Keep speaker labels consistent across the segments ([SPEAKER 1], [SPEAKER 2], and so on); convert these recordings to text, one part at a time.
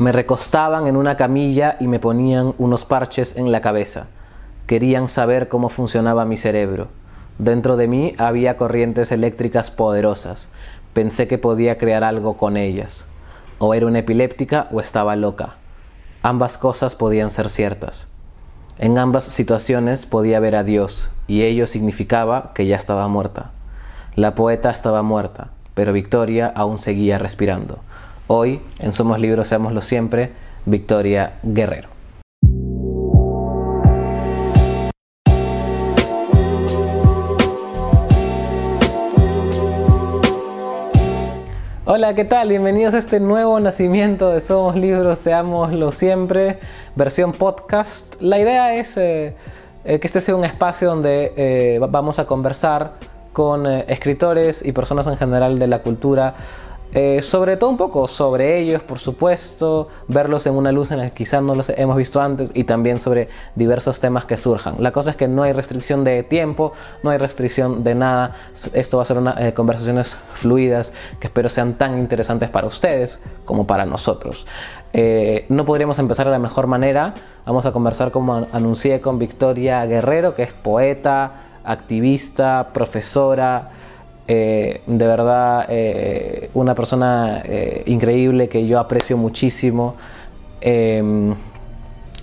[SPEAKER 1] Me recostaban en una camilla y me ponían unos parches en la cabeza. Querían saber cómo funcionaba mi cerebro. Dentro de mí había corrientes eléctricas poderosas. Pensé que podía crear algo con ellas. O era una epiléptica o estaba loca. Ambas cosas podían ser ciertas. En ambas situaciones podía ver a Dios, y ello significaba que ya estaba muerta. La poeta estaba muerta, pero Victoria aún seguía respirando. Hoy, en Somos Libros, Seámoslo Siempre, Victoria Guerrero. Hola, ¿qué tal? Bienvenidos a este nuevo nacimiento de Somos Libros, Seámoslo Siempre, versión podcast. La idea es eh, eh, que este sea un espacio donde eh, vamos a conversar con escritores y personas en general de la cultura eh, sobre todo un poco sobre ellos, por supuesto, verlos en una luz en la que quizás no los hemos visto antes y también sobre diversos temas que surjan. La cosa es que no hay restricción de tiempo, no hay restricción de nada. Esto va a ser unas eh, conversaciones fluidas que espero sean tan interesantes para ustedes como para nosotros. Eh, no podríamos empezar de la mejor manera. Vamos a conversar como anuncié con Victoria Guerrero, que es poeta, activista, profesora, eh, de verdad eh, una persona eh, increíble que yo aprecio muchísimo.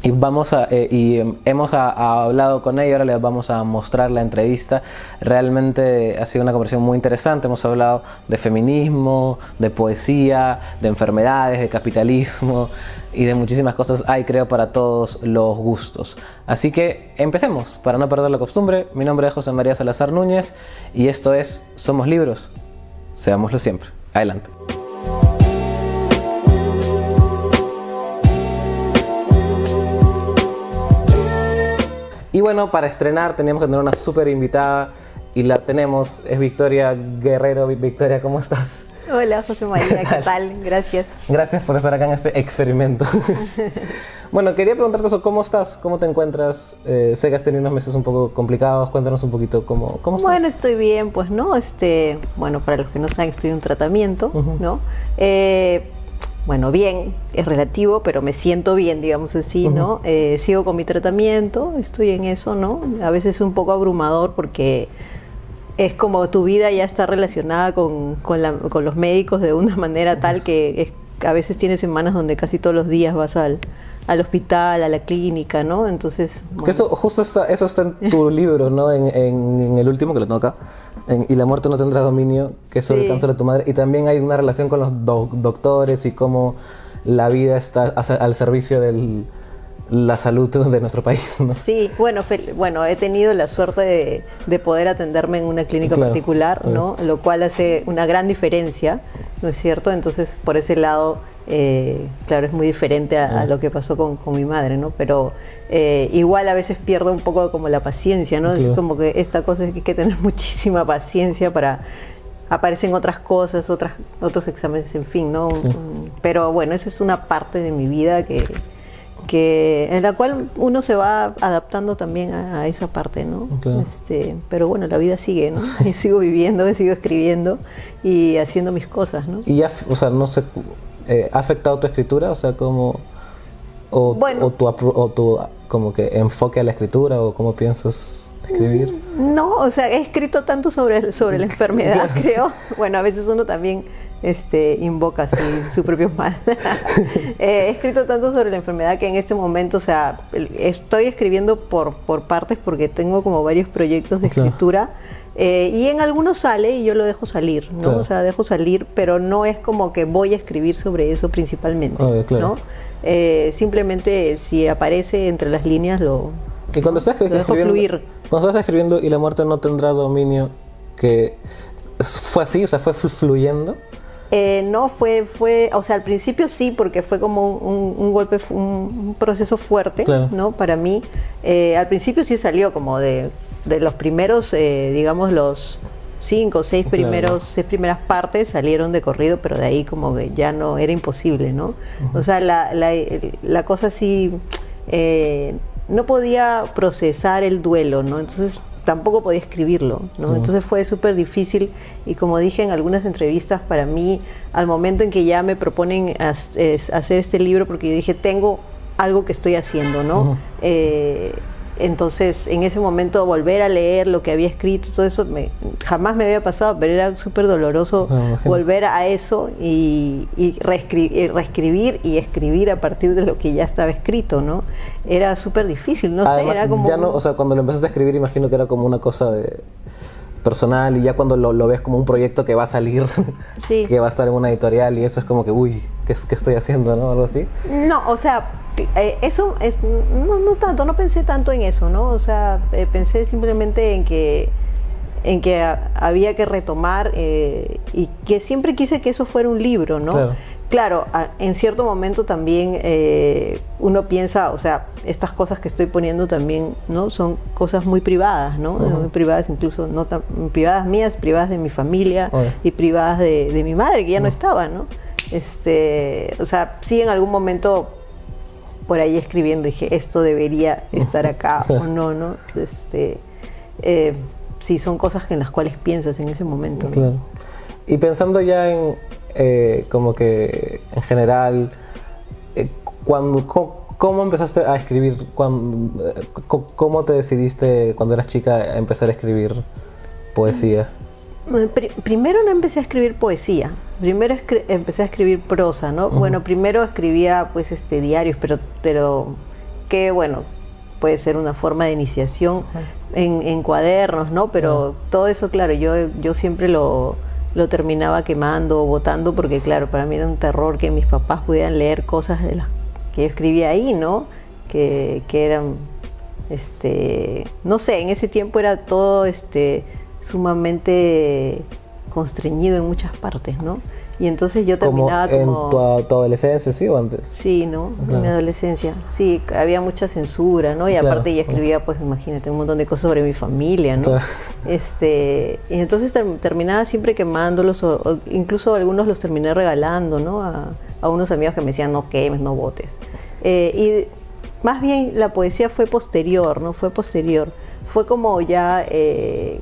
[SPEAKER 1] Em, y vamos a, y hemos hablado con ella, ahora les vamos a mostrar la entrevista. Realmente ha sido una conversación muy interesante. Hemos hablado de feminismo, de poesía, de enfermedades, de capitalismo y de muchísimas cosas hay, creo, para todos los gustos. Así que empecemos, para no perder la costumbre. Mi nombre es José María Salazar Núñez y esto es Somos Libros. Seámoslo siempre. Adelante. Bueno, para estrenar teníamos que tener una súper invitada y la tenemos, es Victoria Guerrero. Victoria, ¿cómo estás?
[SPEAKER 2] Hola José María, ¿qué tal? Gracias.
[SPEAKER 1] Gracias por estar acá en este experimento. bueno, quería preguntarte eso, ¿cómo estás? ¿Cómo te encuentras? Eh, sé que has tenido unos meses un poco complicados, cuéntanos un poquito cómo, cómo estás.
[SPEAKER 2] Bueno, estoy bien, pues, ¿no? Este, bueno, para los que no saben, estoy en un tratamiento, ¿no? Eh, bueno, bien, es relativo, pero me siento bien, digamos así, ¿no? Eh, sigo con mi tratamiento, estoy en eso, ¿no? A veces es un poco abrumador porque es como tu vida ya está relacionada con, con, los médicos de una manera tal que a veces tienes semanas donde casi todos los días vas al, al hospital, a la clínica, ¿no? Entonces...
[SPEAKER 1] eso, justo está, eso está en tu libro, ¿no? En, en, el último que lo tengo acá, Y la muerte no tendrá dominio, que es sobre el cáncer de tu madre. Y también hay una relación con los doctores y cómo la vida está al servicio de la salud de nuestro país. ¿no?
[SPEAKER 2] Sí, bueno, bueno, he tenido la suerte de, poder atenderme en una clínica particular, ¿no? Lo cual hace una gran diferencia, ¿no es cierto? Entonces, por ese lado, eh, claro, es muy diferente a, lo que pasó con, mi madre, ¿no? Pero eh, igual a veces pierdo un poco como la paciencia, ¿no? Es como que esta cosa es que hay que tener muchísima paciencia para aparecen otras cosas, otras, otros exámenes, en fin, ¿no? Pero bueno, esa es una parte de mi vida que, que en la cual uno se va adaptando también a, esa parte, ¿no? Este, pero bueno, la vida sigue, ¿no? Yo sigo viviendo, sigo escribiendo y haciendo mis cosas, ¿no?
[SPEAKER 1] Y ya, o sea, no sé, eh, ¿ha afectado tu escritura? O sea, como... O, o, tu, o tu como que enfoque a la escritura o cómo piensas escribir?
[SPEAKER 2] Mm, no, o sea, he escrito tanto sobre, sobre la enfermedad, creo. Bueno, a veces uno también este, invoca así su propio mal. Eh, he escrito tanto sobre la enfermedad que en este momento, o sea, estoy escribiendo por, por partes porque tengo como varios proyectos de escritura. Eh, y en algunos sale y yo lo dejo salir, ¿no? O sea, dejo salir, pero no es como que voy a escribir sobre eso principalmente, ¿no? Eh, simplemente si aparece entre las líneas lo,
[SPEAKER 1] y cuando estás
[SPEAKER 2] lo dejo fluir.
[SPEAKER 1] Cuando estás escribiendo y la muerte no tendrá dominio, que fue así, o sea, fue fluyendo.
[SPEAKER 2] Eh, no, fue, fue, o sea, al principio sí, porque fue como un, golpe, un, proceso fuerte, ¿no? Para mí, al principio sí salió como de de los primeros, eh, digamos, los cinco o seis primeros, seis primeras partes salieron de corrido, pero de ahí como que ya no, era imposible, ¿no? O sea, la, la, la cosa sí, eh, no podía procesar el duelo, ¿no? Entonces tampoco podía escribirlo, ¿no? Entonces fue súper difícil y como dije en algunas entrevistas, para mí, al momento en que ya me proponen hacer este libro, porque yo dije, tengo algo que estoy haciendo, ¿no? Entonces, en ese momento, volver a leer lo que había escrito, todo eso, me, jamás me había pasado, pero era súper doloroso volver a eso y, reescribir, y escribir a partir de lo que ya estaba escrito, ¿no? Era súper difícil, no sé, era como...
[SPEAKER 1] Ya no, o sea, cuando lo empezaste a escribir, imagino que era como una cosa de personal y ya cuando lo, ves como un proyecto que va a salir, que va a estar en una editorial y eso es como que, uy, ¿qué, qué estoy haciendo? ¿no? Algo así.
[SPEAKER 2] No, o sea, eh, eso es, no, no tanto, no pensé tanto en eso, ¿no? O sea, eh, pensé simplemente en que en que había que retomar eh, y que siempre quise que eso fuera un libro, ¿no? Claro, en cierto momento también uno piensa, o sea, estas cosas que estoy poniendo también, ¿no? Son cosas muy privadas, ¿no? Muy privadas, incluso no tan privadas mías, privadas de mi familia y privadas de, de, mi madre, que ya no estaba, ¿no? Este, o sea, sí en algún momento por ahí escribiendo, dije, esto debería estar acá o no, ¿no? Este, eh, sí, son cosas en las cuales piensas en ese momento. Claro.
[SPEAKER 1] Y pensando ya en, eh, como que en general, eh, cuando, ¿cómo, empezaste a escribir? Cuando, ¿Cómo te decidiste cuando eras chica a empezar a escribir poesía?
[SPEAKER 2] primero no empecé a escribir poesía, primero empecé a escribir prosa, ¿no? Bueno, primero escribía pues este diarios, pero, pero que bueno, puede ser una forma de iniciación en, cuadernos, ¿no? Pero todo eso, claro, yo, yo siempre lo, lo terminaba quemando o botando porque claro, para mí era un terror que mis papás pudieran leer cosas de las que yo escribía ahí, ¿no? Que, que eran, este, no sé, en ese tiempo era todo, este, sumamente constreñido en muchas partes, ¿no? Y entonces yo terminaba
[SPEAKER 1] como... ¿En tu, adolescencia, sí, o antes?
[SPEAKER 2] Sí, ¿no? En mi adolescencia. Sí, había mucha censura, ¿no? Y aparte ya escribía, pues imagínate, un montón de cosas sobre mi familia, ¿no? Este, y entonces terminaba siempre quemándolos, o, incluso algunos los terminé regalando, ¿no? A, unos amigos que me decían, no quemes, no votes. Eh, y más bien la poesía fue posterior, ¿no? Fue posterior. Fue como ya... Eh,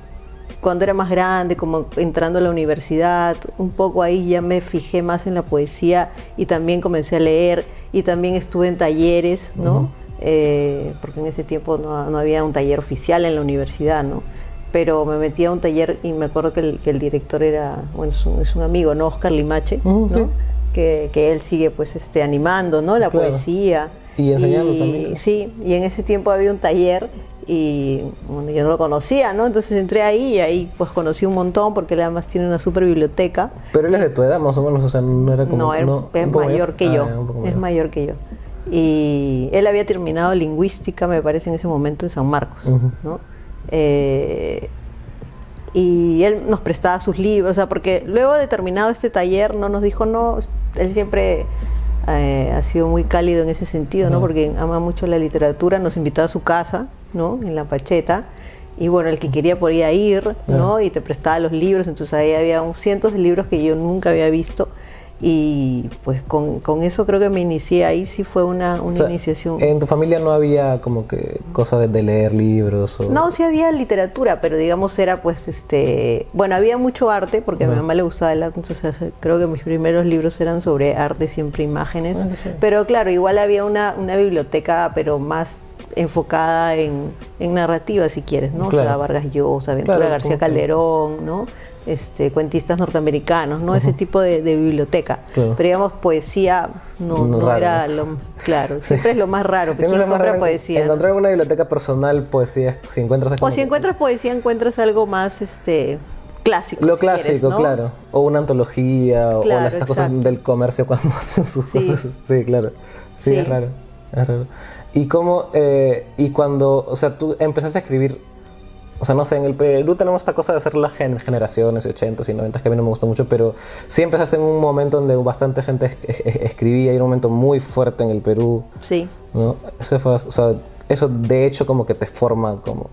[SPEAKER 2] cuando era más grande, como entrando a la universidad, un poco ahí ya me fijé más en la poesía y también comencé a leer y también estuve en talleres, ¿no? Eh, porque en ese tiempo no, había un taller oficial en la universidad, ¿no? Pero me metí a un taller y me acuerdo que el, director era, bueno, es un, amigo, ¿no? Oscar Limache, ¿no? Que, él sigue pues este, animando, ¿no? La poesía.
[SPEAKER 1] Y enseñando también.
[SPEAKER 2] Sí, y en ese tiempo había un taller y bueno, yo no lo conocía, ¿no? Entonces entré ahí y ahí pues conocí un montón porque él además tiene una super biblioteca.
[SPEAKER 1] Pero él es de tu edad más o menos, o sea, no era como...
[SPEAKER 2] No, es mayor que yo, ah, es mayor que yo. Y él había terminado lingüística, me parece, en ese momento en San Marcos, ¿no? Eh, y él nos prestaba sus libros, o sea, porque luego de terminado este taller no nos dijo, no, él siempre eh, ha sido muy cálido en ese sentido, ¿no? Porque ama mucho la literatura, nos invitaba a su casa, ¿no? En la Pacheta. Y bueno, el que quería podía ir, ¿no? Y te prestaba los libros, entonces ahí había cientos de libros que yo nunca había visto y pues con, eso creo que me inicié, ahí sí fue una, iniciación.
[SPEAKER 1] ¿En tu familia no había como que cosas de, leer libros? O...
[SPEAKER 2] No, sí había literatura, pero digamos era pues este, bueno, había mucho arte porque a mi mamá le gustaba el arte, entonces creo que mis primeros libros eran sobre arte, siempre imágenes, ah, pero claro, igual había una, una biblioteca, pero más enfocada en, narrativa, si quieres, ¿no? O sea, Vargas Llosa, Aventura García Calderón, ¿no? Este, cuentistas norteamericanos, ¿no? Ese tipo de, biblioteca. Pero digamos, poesía no, era lo claro, siempre es lo más raro, ¿quién compra poesía?
[SPEAKER 1] Encontrar una biblioteca personal, poesía, si encuentras
[SPEAKER 2] O si encuentras poesía, encuentras algo más este clásico.
[SPEAKER 1] Lo clásico, claro. O una antología, o las cosas del comercio cuando hacen sus cosas. Sí, claro. Sí, es raro. Es raro. Y cómo, eh, y cuando, o sea, tú empezaste a escribir, o sea, no sé, en el Perú tenemos esta cosa de hacer las generaciones, 80s y 90 que a mí no me gustó mucho, pero sí empezaste en un momento donde bastante gente escribía y era un momento muy fuerte en el Perú.
[SPEAKER 2] Sí.
[SPEAKER 1] ¿no? Eso fue, o sea, eso de hecho como que te forma como,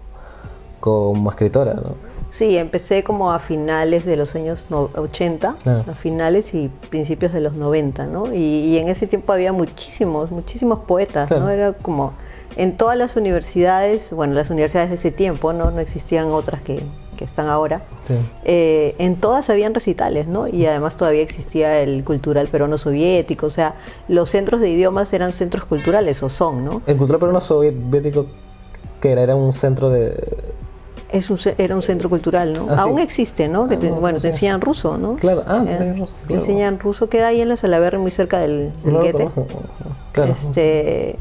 [SPEAKER 1] como escritora, ¿no?
[SPEAKER 2] Sí, empecé como a finales de los años 80,
[SPEAKER 1] Ah.
[SPEAKER 2] a finales y principios de los 90, ¿no? Y, y en ese tiempo había muchísimos, muchísimos poetas,
[SPEAKER 1] Claro.
[SPEAKER 2] ¿no? Era como en todas las universidades, bueno, las universidades de ese tiempo, ¿no? No existían otras que, que están ahora.
[SPEAKER 1] Sí.
[SPEAKER 2] Eh, en todas habían recitales, ¿no? Y además todavía existía el cultural peruano soviético, o sea, los centros de idiomas eran centros culturales o son, ¿no?
[SPEAKER 1] El cultural peruano soviético, que era, era un centro de.
[SPEAKER 2] Es un, era un centro cultural, ¿no?
[SPEAKER 1] Ah, sí.
[SPEAKER 2] Aún existe, ¿no? Que
[SPEAKER 1] Ah, no,
[SPEAKER 2] bueno,
[SPEAKER 1] no
[SPEAKER 2] enseñan ruso, ¿no?
[SPEAKER 1] Claro, ah, te
[SPEAKER 2] Eh,
[SPEAKER 1] enseñan ruso,
[SPEAKER 2] te
[SPEAKER 1] claro.
[SPEAKER 2] enseñan ruso, queda ahí en la Salaberry, muy cerca del, del
[SPEAKER 1] lo
[SPEAKER 2] Guete.
[SPEAKER 1] Claro.
[SPEAKER 2] Este,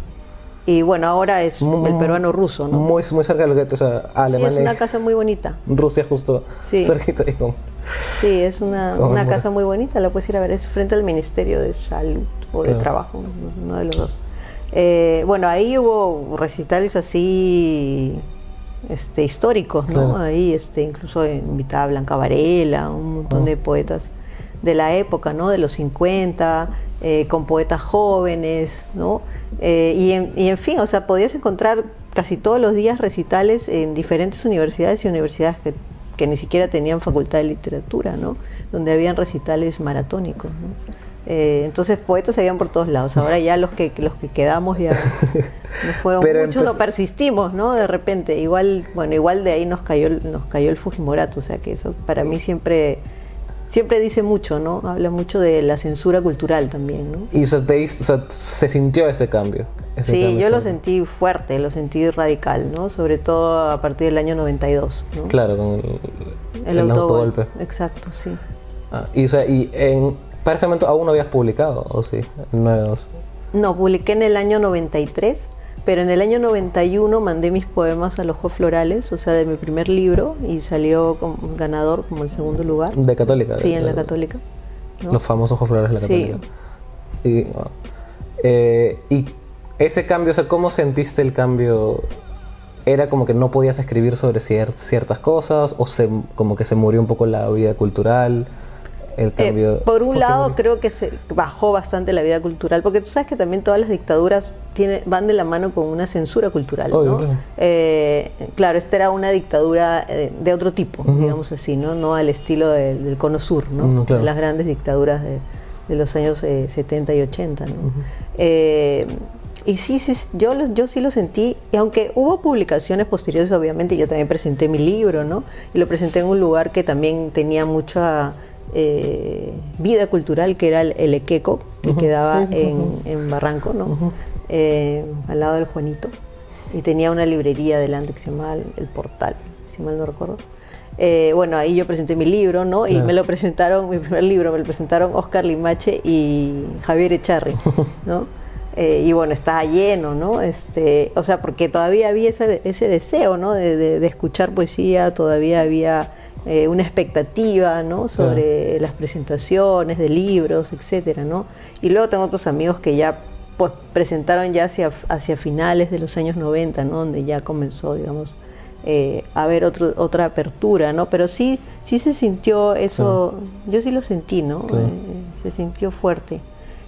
[SPEAKER 2] y bueno, ahora es el peruano ruso, ¿no?
[SPEAKER 1] Muy, muy cerca de lo que o sea,
[SPEAKER 2] Sí,
[SPEAKER 1] Alemania.
[SPEAKER 2] es una casa muy bonita.
[SPEAKER 1] Rusia justo
[SPEAKER 2] Sí.
[SPEAKER 1] cerquita ahí como-
[SPEAKER 2] Sí, es una, una casa muy bonita, la puedes ir a ver, es frente al Ministerio de Salud o de
[SPEAKER 1] Claro.
[SPEAKER 2] Trabajo, uno de los dos. Eh, bueno, ahí hubo recitales así este, históricos, ¿no?
[SPEAKER 1] Claro.
[SPEAKER 2] Ahí este, incluso invitaba a Blanca Varela, un montón
[SPEAKER 1] Oh.
[SPEAKER 2] de poetas de la época, ¿no? De los 50, eh, con poetas jóvenes, ¿no? Eh, y, en, y en fin, o sea, podías encontrar casi todos los días recitales en diferentes universidades y universidades que, que ni siquiera tenían facultad de literatura, ¿no? Donde habían recitales maratónicos, ¿no? Eh, entonces poetas habían por todos lados. Ahora ya los que los que quedamos ya no fueron
[SPEAKER 1] Pero
[SPEAKER 2] muchos, no persistimos, ¿no? De repente, igual, bueno, igual de ahí nos cayó el- nos cayó el Fujimorato, o sea que eso para mí siempre siempre dice mucho, ¿no? Habla mucho de la censura cultural también, ¿no?
[SPEAKER 1] Y se, te hizo- se sintió ese cambio. ese
[SPEAKER 2] Sí,
[SPEAKER 1] cambio
[SPEAKER 2] yo lo sentí fuerte, lo sentí radical, ¿no? Sobre todo a partir del año 92, ¿no?
[SPEAKER 1] Claro, con el,
[SPEAKER 2] El,
[SPEAKER 1] el
[SPEAKER 2] autogolpe.
[SPEAKER 1] autogolpe.
[SPEAKER 2] Exacto, sí.
[SPEAKER 1] Ah, y, o sea, y en, para ese momento aún no habías publicado, ¿o sí? Nuevos.
[SPEAKER 2] No, publiqué en el año 93, pero en el año 91 mandé mis poemas a los Juegos Florales, o sea, de mi primer libro, y salió como ganador como el segundo lugar.
[SPEAKER 1] De Católica.
[SPEAKER 2] Sí, en la Católica. ¿no?
[SPEAKER 1] Los famosos Ojos Flores de la
[SPEAKER 2] Sí.
[SPEAKER 1] Católica. Y, wow. Eh, y ese cambio, o sea, ¿cómo sentiste el cambio? ¿Era como que no podías escribir sobre cier- ciertas cosas? ¿O se, como que se murió un poco la vida cultural? El
[SPEAKER 2] Eh, por un lado, creo que se bajó bastante la vida cultural, porque tú sabes que también todas las dictaduras tiene, van de la mano con una censura cultural.
[SPEAKER 1] Obvio,
[SPEAKER 2] ¿no?
[SPEAKER 1] claro.
[SPEAKER 2] Eh, claro, esta era una dictadura eh, de otro tipo, digamos así, no, no al estilo de- del Cono Sur, ¿no?
[SPEAKER 1] Mm, claro.
[SPEAKER 2] las grandes dictaduras de, de los años eh, 70 y 80. ¿no? Eh, y sí, sí, yo, yo sí lo sentí, y aunque hubo publicaciones posteriores, obviamente, yo también presenté mi libro, ¿no? Y lo presenté en un lugar que también tenía mucha eh, vida cultural, que era el, el Equeco, que
[SPEAKER 1] Ujú,
[SPEAKER 2] quedaba
[SPEAKER 1] sí, sí,
[SPEAKER 2] en, en Barranco, ¿no?
[SPEAKER 1] Ujú.
[SPEAKER 2] Eh, al lado del Juanito. Y tenía una librería delante que se llamaba El, El Portal, si mal no recuerdo. Eh, bueno, ahí yo presenté mi libro, ¿no? Y
[SPEAKER 1] Claro.
[SPEAKER 2] me lo presentaron, mi primer libro, me lo presentaron Oscar Limache y Javier Echarri, ¿no? Eh, y bueno, estaba lleno, ¿no? Este, o sea, porque todavía había ese, ese deseo, ¿no? De, de- de escuchar poesía, todavía había eh, una expectativa, ¿no? Sobre las presentaciones de libros, etcétera, ¿no? Y luego tengo otros amigos que ya pues presentaron ya hacia, hacia finales de los años 90, ¿no? Donde ya comenzó, digamos, eh, a haber otro, otra apertura, ¿no? Pero sí, sí se sintió eso, yo sí lo sentí, ¿no?
[SPEAKER 1] Claro.
[SPEAKER 2] Eh, se sintió fuerte.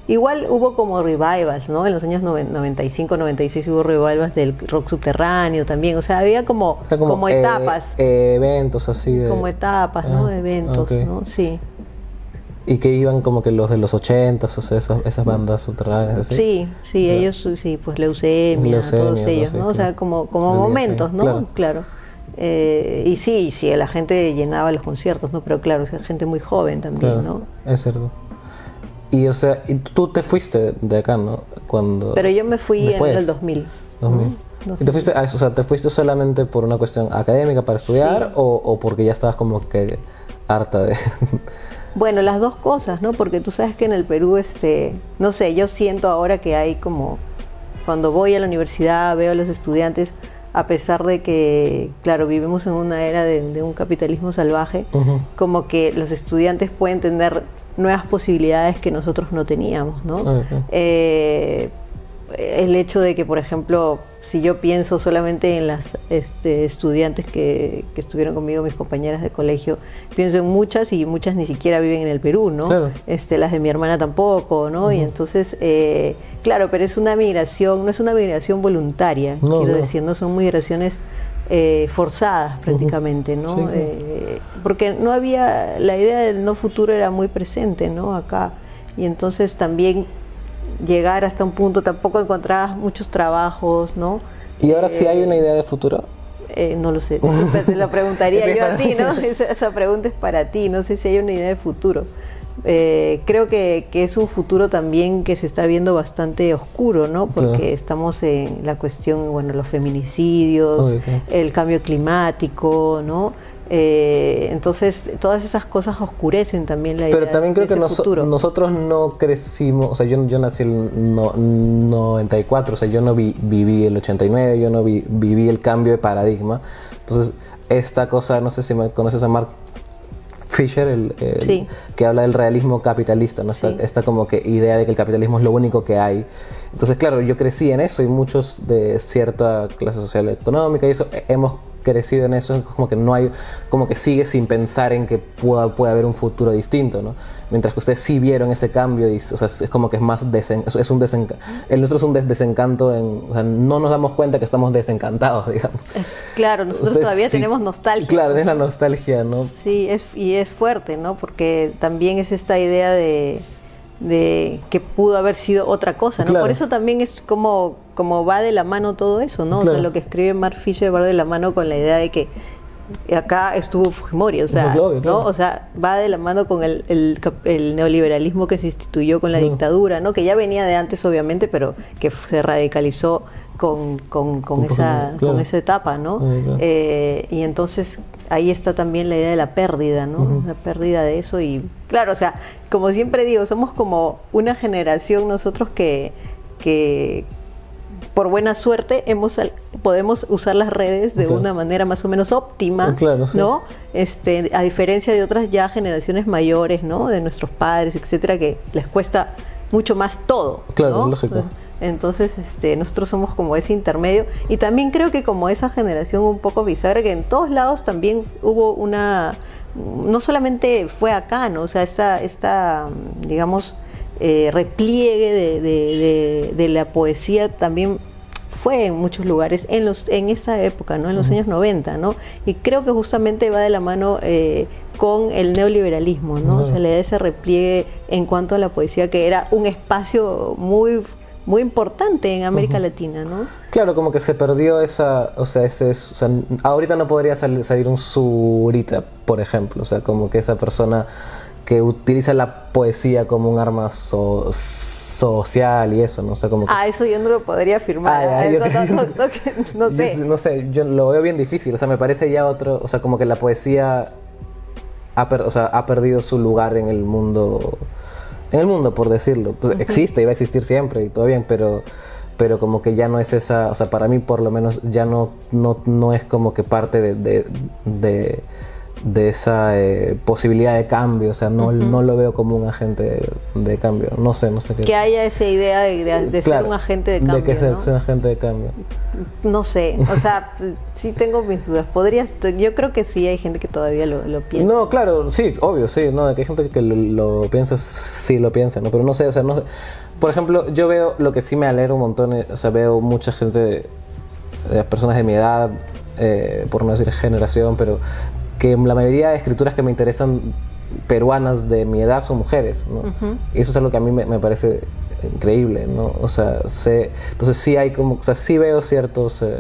[SPEAKER 2] Igual hubo como revivals, ¿no? En los años noven- 95, 96 hubo revivals del rock subterráneo también, o sea, había como,
[SPEAKER 1] O sea,
[SPEAKER 2] como,
[SPEAKER 1] eh,
[SPEAKER 2] etapas,
[SPEAKER 1] eh, eventos así de.
[SPEAKER 2] como etapas, ¿no?
[SPEAKER 1] Ah,
[SPEAKER 2] De eventos. ¿no? Sí.
[SPEAKER 1] Y que iban como que los de los 80, o sea, esas, esas bandas subterráneas.
[SPEAKER 2] Sí, sí,
[SPEAKER 1] Ya.
[SPEAKER 2] ellos, sí, pues leucemia,
[SPEAKER 1] Leucemia,
[SPEAKER 2] todos
[SPEAKER 1] todo
[SPEAKER 2] ellos, ¿no? O sea, como, como momentos, ¿no?
[SPEAKER 1] claro.
[SPEAKER 2] Claro. Eh, y sí, sí, la gente llenaba los conciertos, ¿no? Pero claro, o sea, gente muy joven también,
[SPEAKER 1] Claro,
[SPEAKER 2] ¿no?
[SPEAKER 1] Es cierto. Y o sea, y tú te fuiste de acá, ¿no? Cuando.
[SPEAKER 2] Pero yo me fui
[SPEAKER 1] Después.
[SPEAKER 2] en el 2000.
[SPEAKER 1] 2000.
[SPEAKER 2] ¿no?
[SPEAKER 1] ¿Y te fuiste? O sea, ¿te fuiste solamente por una cuestión académica para estudiar
[SPEAKER 2] Sí.
[SPEAKER 1] o, o porque ya estabas como que harta de.
[SPEAKER 2] Bueno, las dos cosas, ¿no? Porque tú sabes que en el Perú, este, no sé, yo siento ahora que hay como, cuando voy a la universidad, veo a los estudiantes, a pesar de que, claro, vivimos en una era de, de un capitalismo salvaje, como que los estudiantes pueden tener nuevas posibilidades que nosotros no teníamos, ¿no?
[SPEAKER 1] Ah.
[SPEAKER 2] Eh, el hecho de que, por ejemplo, si yo pienso solamente en las este, estudiantes que, que estuvieron conmigo, mis compañeras de colegio, pienso en muchas y muchas ni siquiera viven en el Perú, ¿no?
[SPEAKER 1] Claro.
[SPEAKER 2] Este, las de mi hermana tampoco, ¿no? Y entonces, eh, claro, pero es una migración, no es una migración voluntaria,
[SPEAKER 1] No,
[SPEAKER 2] quiero
[SPEAKER 1] no.
[SPEAKER 2] decir, no son migraciones eh, forzadas prácticamente, ¿no? Eh, porque no había, la idea del no futuro era muy presente, ¿no? Acá. Y entonces también llegar hasta un punto, tampoco encontrabas muchos trabajos, ¿no?
[SPEAKER 1] ¿Y ahora sí hay una idea de futuro?
[SPEAKER 2] Eh, no lo sé, te lo preguntaría yo a ti, ¿no? Esa, esa, pregunta es para ti, no sé si hay una idea de futuro. Eh, creo que, que, es un futuro también que se está viendo bastante oscuro, ¿no? Porque estamos en la cuestión, bueno, los feminicidios, el cambio climático, ¿no? Eh, entonces, todas esas cosas oscurecen también la idea
[SPEAKER 1] Pero también creo que nosotros no crecimos, o sea, yo, yo nací en no, 94, o sea, yo no viví el 89, yo no viví el cambio de paradigma. Entonces, esta cosa, no sé si me conoces a Mark Fisher, el, que habla del realismo capitalista, ¿no? Esta, como que idea de que el capitalismo es lo único que hay. Entonces, claro, yo crecí en eso y muchos de cierta clase social económica y eso hemos crecido en eso, como que no hay, como que sigue sin pensar en que pueda, puede haber un futuro distinto, ¿no? Mientras que ustedes sí vieron ese cambio y, o sea, es como que es más, desen, es un desencanto, el nuestro es un desencanto, en, o sea, no nos damos cuenta que estamos desencantados, digamos.
[SPEAKER 2] Claro, nosotros todavía tenemos nostalgia.
[SPEAKER 1] Claro, es la nostalgia, ¿no?
[SPEAKER 2] Sí, es, y es fuerte, ¿no? Porque también es esta idea de de que pudo haber sido otra cosa, ¿no? Por eso también es como, como va de la mano todo eso, ¿no? O sea, lo que escribe Mark Fisher va de la mano con la idea de que acá estuvo Fujimori, o sea, ¿no? O sea, va de la mano con el, el, neoliberalismo que se instituyó con la dictadura, ¿no? Que ya venía de antes, obviamente, pero que se radicalizó con, con, con esa, con esa etapa, ¿no? Eh, y entonces ahí está también la idea de la pérdida, ¿no? La pérdida de eso y claro, o sea, como siempre digo, somos como una generación nosotros que, que por buena suerte hemos podemos usar las redes de una manera más o menos óptima, ¿no? Este, a diferencia de otras ya generaciones mayores, ¿no? De nuestros padres, etcétera, que les cuesta mucho más todo.
[SPEAKER 1] Claro, lógico.
[SPEAKER 2] Entonces, este, nosotros somos como ese intermedio. Y también creo que como esa generación un poco bisagra, que en todos lados también hubo una, no solamente fue acá, ¿no? O sea, esta, esta digamos, eh, repliegue de, de, de, la poesía también fue en muchos lugares en los en esa época no en los años 90 no y creo que justamente va de la mano eh, con el neoliberalismo no o sea le da ese repliegue en cuanto a la poesía que era un espacio muy muy importante en América Latina, ¿no?
[SPEAKER 1] Claro, como que se perdió esa, o sea, ese, o sea, ahorita no podría salir, un surita, por ejemplo, o sea, como que esa persona que utiliza la poesía como un arma social y eso, ¿no? sé como
[SPEAKER 2] Ah, eso yo no lo podría afirmar. Ah, eso no, sé.
[SPEAKER 1] no sé, yo lo veo bien difícil, o sea, me parece ya otro, o sea, como que la poesía ha, o sea, ha perdido su lugar en el mundo en el mundo, por decirlo. Pues, existe y va a existir siempre y todo bien, pero, pero como que ya no es esa, o sea, para mí por lo menos ya no, no, no es como que parte de de esa eh, posibilidad de cambio, o sea, no, no lo veo como un agente de, cambio, no sé, no sé qué.
[SPEAKER 2] Que haya esa idea de, ser un agente de cambio.
[SPEAKER 1] De que sea, un agente de cambio.
[SPEAKER 2] No sé, o sea, sí tengo mis dudas. Podrías, yo creo que sí hay gente que todavía lo, piensa.
[SPEAKER 1] No, claro, sí, obvio, sí, no, de que hay gente que lo, piensa, sí lo piensa, ¿no? Pero no sé, o sea, no sé. Por ejemplo, yo veo lo que sí me alegra un montón, eh, o sea, veo mucha gente, de, personas de mi edad, eh, por no decir generación, pero que la mayoría de escrituras que me interesan peruanas de mi edad son mujeres, ¿no? Y eso es algo que a mí me, parece increíble, ¿no? O sea, sé, entonces sí hay como, o sea, sí veo ciertos, eh,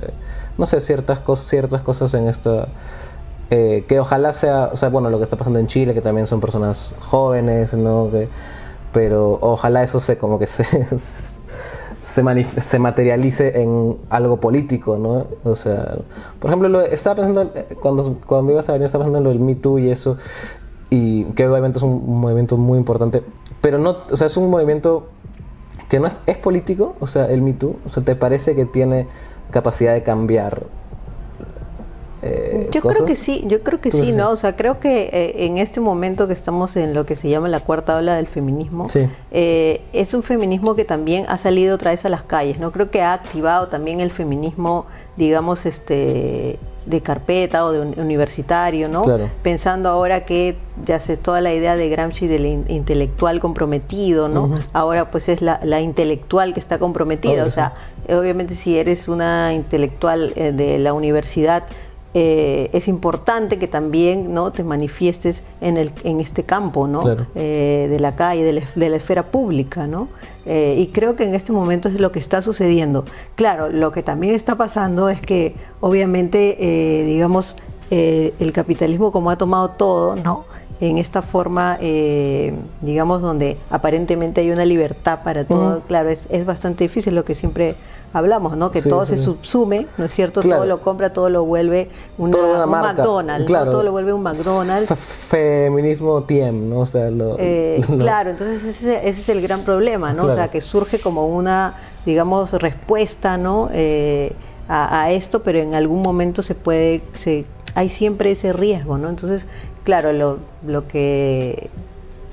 [SPEAKER 1] no sé, ciertas, cosas ciertas cosas en esta, eh, que ojalá sea, o sea, bueno, lo que está pasando en Chile, que también son personas jóvenes, ¿no? Que, pero ojalá eso se, como que se, se, se, materialice en algo político, ¿no? O sea, por ejemplo, lo, estaba pensando, cuando, cuando ibas a venir, estaba pensando en lo del Me Too y eso, y que obviamente es un movimiento muy importante, pero no, o sea, es un movimiento que no es, es político, o sea, el Me Too, o sea, ¿te parece que tiene capacidad de cambiar
[SPEAKER 2] eh, yo creo que sí, yo creo que sí, ¿no? O sea, creo que eh, en este momento que estamos en lo que se llama la cuarta ola del feminismo, eh, es un feminismo que también ha salido otra vez a las calles, ¿no? Creo que ha activado también el feminismo, digamos, este de carpeta o de universitario, ¿no? Pensando ahora que ya se toda la idea de Gramsci del intelectual comprometido, ¿no? Ahora pues es la, intelectual que está comprometida, o sea, obviamente si eres una intelectual de la universidad, eh, es importante que también no te manifiestes en, el, en este campo ¿no? Eh, de la calle, de la, esfera pública. ¿no? Eh, y creo que en este momento es lo que está sucediendo. Claro, lo que también está pasando es que obviamente, digamos, el capitalismo como ha tomado todo, ¿no? En esta forma, eh, digamos, donde aparentemente hay una libertad para todo, claro, es, es, bastante difícil lo que siempre hablamos, ¿no? Que todo se subsume, ¿no es cierto? Todo lo compra, todo lo vuelve una, un McDonald's, todo lo vuelve un McDonald's.
[SPEAKER 1] Feminismo TM, ¿no? O sea,
[SPEAKER 2] eh, Claro, entonces ese, ese, es el gran problema, ¿no? O sea, que surge como una, digamos, respuesta, ¿no? Eh, a, a, esto, pero en algún momento se puede, se, hay siempre ese riesgo, ¿no? Entonces claro, lo, lo que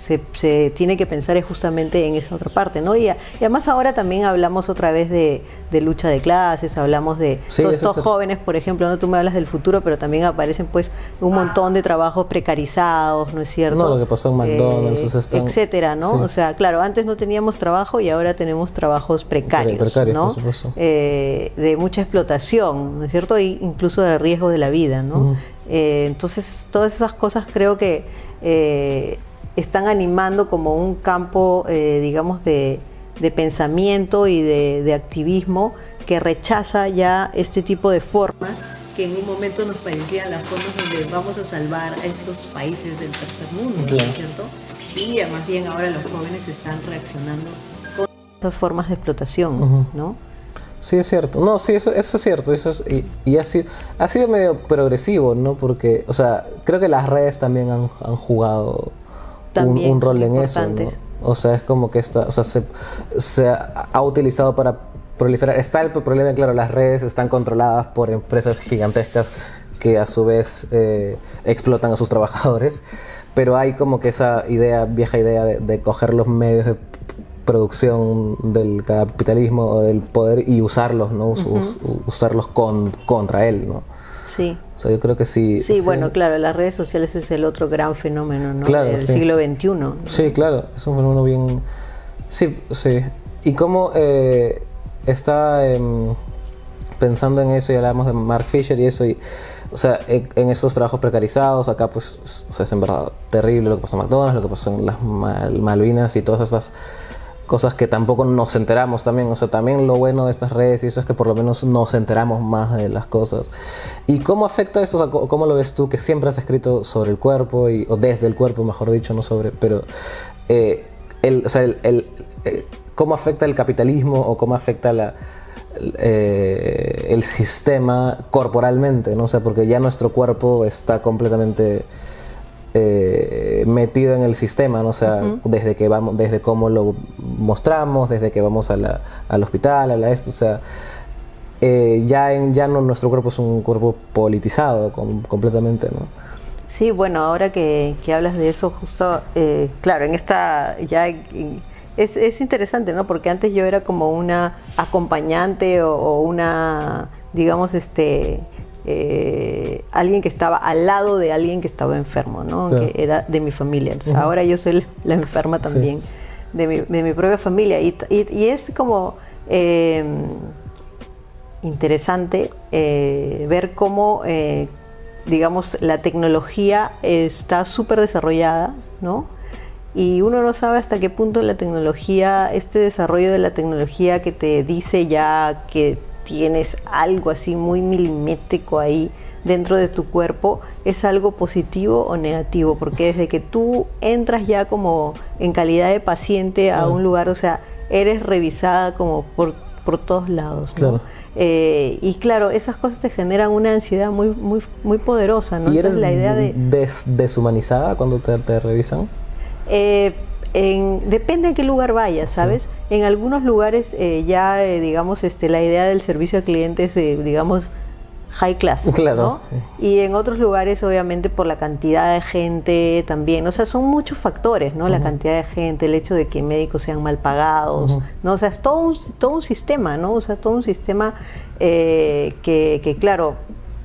[SPEAKER 2] se, se, tiene que pensar es justamente en esa otra parte, ¿no? Y, además ahora también hablamos otra vez de, lucha de clases, hablamos de todos estos jóvenes, por ejemplo, no tú me hablas del futuro, pero también aparecen pues un montón de trabajos precarizados, ¿no es cierto?
[SPEAKER 1] No, lo que pasó en McDonald's,
[SPEAKER 2] eh, etcétera, ¿no? O sea, claro, antes no teníamos trabajo y ahora tenemos trabajos precarios, ¿no? Eh, de mucha explotación, ¿no es cierto? E incluso de riesgo de la vida, ¿no? Eh, entonces, todas esas cosas creo que eh, están animando como un campo, eh, digamos, de, pensamiento y de, activismo que rechaza ya este tipo de formas que en un momento nos parecían las formas donde vamos a salvar a estos países del tercer mundo, ¿no es cierto? Y más bien ahora los jóvenes están reaccionando con estas formas de explotación, ¿no?
[SPEAKER 1] Sí, es cierto. No, sí, eso, eso es cierto. Eso es, y, y ha, sido, ha, sido, medio progresivo, ¿no? Porque, o sea, creo que las redes también han, han jugado un, rol en eso, ¿no? O sea, es como que está, o sea, se, se ha, utilizado para proliferar. Está el problema, claro, las redes están controladas por empresas gigantescas que a su vez eh, explotan a sus trabajadores, pero hay como que esa idea, vieja idea de, de coger los medios de producción del capitalismo o del poder y usarlos, ¿no? usarlos con, contra él, ¿no?
[SPEAKER 2] Sí.
[SPEAKER 1] O sea, yo creo que sí.
[SPEAKER 2] Sí, bueno, claro, las redes sociales es el otro gran fenómeno, ¿no? Del siglo XXI.
[SPEAKER 1] Sí, claro, es un fenómeno bien... Sí, sí. ¿Y cómo eh, está em, pensando en eso? Y hablamos de Mark Fisher y eso, y, o sea, en, estos trabajos precarizados, acá pues, o sea, es en verdad terrible lo que pasó en McDonald's, lo que pasó en las Malvinas y todas estas cosas que tampoco nos enteramos también. O sea, también lo bueno de estas redes y eso es que por lo menos nos enteramos más de las cosas. ¿Y cómo afecta esto? O ¿cómo lo ves tú que siempre has escrito sobre el cuerpo y, o desde el cuerpo, mejor dicho, no sobre, pero eh, el, o sea, el, eh, cómo afecta el capitalismo o cómo afecta la, eh, el sistema corporalmente, ¿no? O sea, porque ya nuestro cuerpo está completamente eh, metido en el sistema, ¿no? o sea, desde que vamos, desde cómo lo mostramos, desde que vamos a la, al hospital, a la esto, o sea, eh, ya en, ya no nuestro cuerpo es un cuerpo politizado completamente, ¿no?
[SPEAKER 2] Sí, bueno, ahora que, hablas de eso, justo, eh, claro, en esta ya es, es, interesante, ¿no? Porque antes yo era como una acompañante o una, digamos, este eh, alguien que estaba al lado de alguien que estaba enfermo, ¿no? que era de mi familia. Entonces, ahora yo soy la enferma también de, mi, de, mi, propia familia. Y, y, es como eh, interesante eh, ver cómo, digamos, la tecnología está súper desarrollada, ¿no? Y uno no sabe hasta qué punto la tecnología, este desarrollo de la tecnología que te dice ya que tienes algo así muy milimétrico ahí dentro de tu cuerpo, es algo positivo o negativo, porque desde que tú entras ya como en calidad de paciente a un lugar, o sea, eres revisada como por, por todos lados, eh, y claro, esas cosas te generan una ansiedad muy, muy, muy poderosa, ¿no?
[SPEAKER 1] ¿Y eres la idea de... deshumanizada cuando te, te revisan?
[SPEAKER 2] Eh, depende a qué lugar vayas, ¿sabes? En algunos lugares eh, ya, eh, digamos, este, la idea del servicio al cliente es, eh, digamos, high class, claro. Y en otros lugares, obviamente, por la cantidad de gente también, o sea, son muchos factores, ¿no? La cantidad de gente, el hecho de que médicos sean mal pagados, ¿no? O sea, es todo un, todo un sistema, ¿no? O sea, todo un sistema que, que, claro,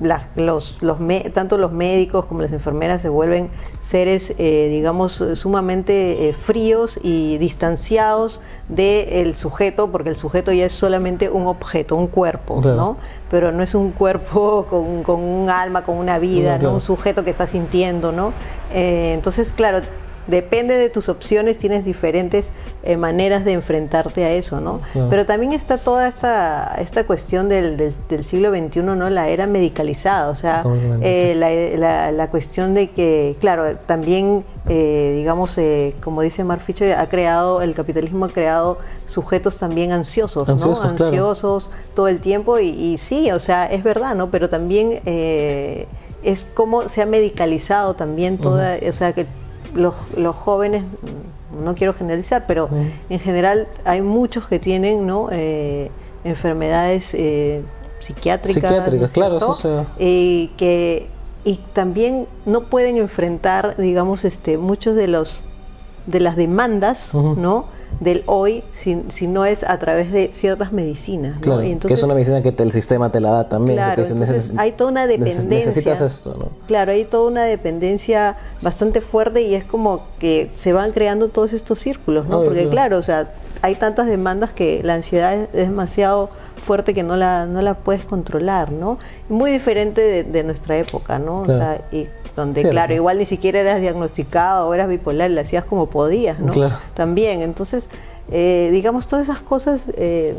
[SPEAKER 2] los, los tanto los médicos como las enfermeras se vuelven seres, eh, digamos, sumamente eh, fríos y distanciados del sujeto, porque el sujeto ya es solamente un objeto, un cuerpo, ¿no? Pero no es un cuerpo con, con un alma, con una vida, ¿no? Un sujeto que está sintiendo, ¿no? Eh, entonces, claro, depende de tus opciones, tienes diferentes eh, maneras de enfrentarte a eso, ¿no? Pero también está toda esta, esta cuestión del, del, siglo XXI, ¿no? La era medicalizada, o sea, eh, la, la, cuestión de que, claro, también, eh, digamos, como dice Mark Fisher, ha creado, el capitalismo ha creado sujetos también ansiosos, ¿no? Ansiosos todo el tiempo y, y, sí, o sea, es verdad, ¿no? Pero también es como se ha medicalizado también toda, o sea, que los, los jóvenes, no quiero generalizar, pero en general hay muchos que tienen ¿no? Eh, enfermedades eh, psiquiátricas.
[SPEAKER 1] Psiquiátricas, claro, eso
[SPEAKER 2] y que y también no pueden enfrentar, digamos, este, muchos de los de las demandas, ¿no? Del hoy si, si, no es a través de ciertas medicinas.
[SPEAKER 1] Claro, que es una medicina que el sistema te la da también.
[SPEAKER 2] Claro, entonces hay toda una dependencia.
[SPEAKER 1] Necesitas esto, ¿no?
[SPEAKER 2] Claro, hay toda una dependencia bastante fuerte y es como que se van creando todos estos círculos, ¿no? Porque claro. o sea, hay tantas demandas que la ansiedad es, demasiado fuerte que no la, no la puedes controlar, ¿no? Muy diferente de, de nuestra época, ¿no? O sea, y donde claro, igual ni siquiera eras diagnosticado o eras bipolar, le hacías como podías, ¿no? También, entonces, eh, digamos, todas esas cosas eh,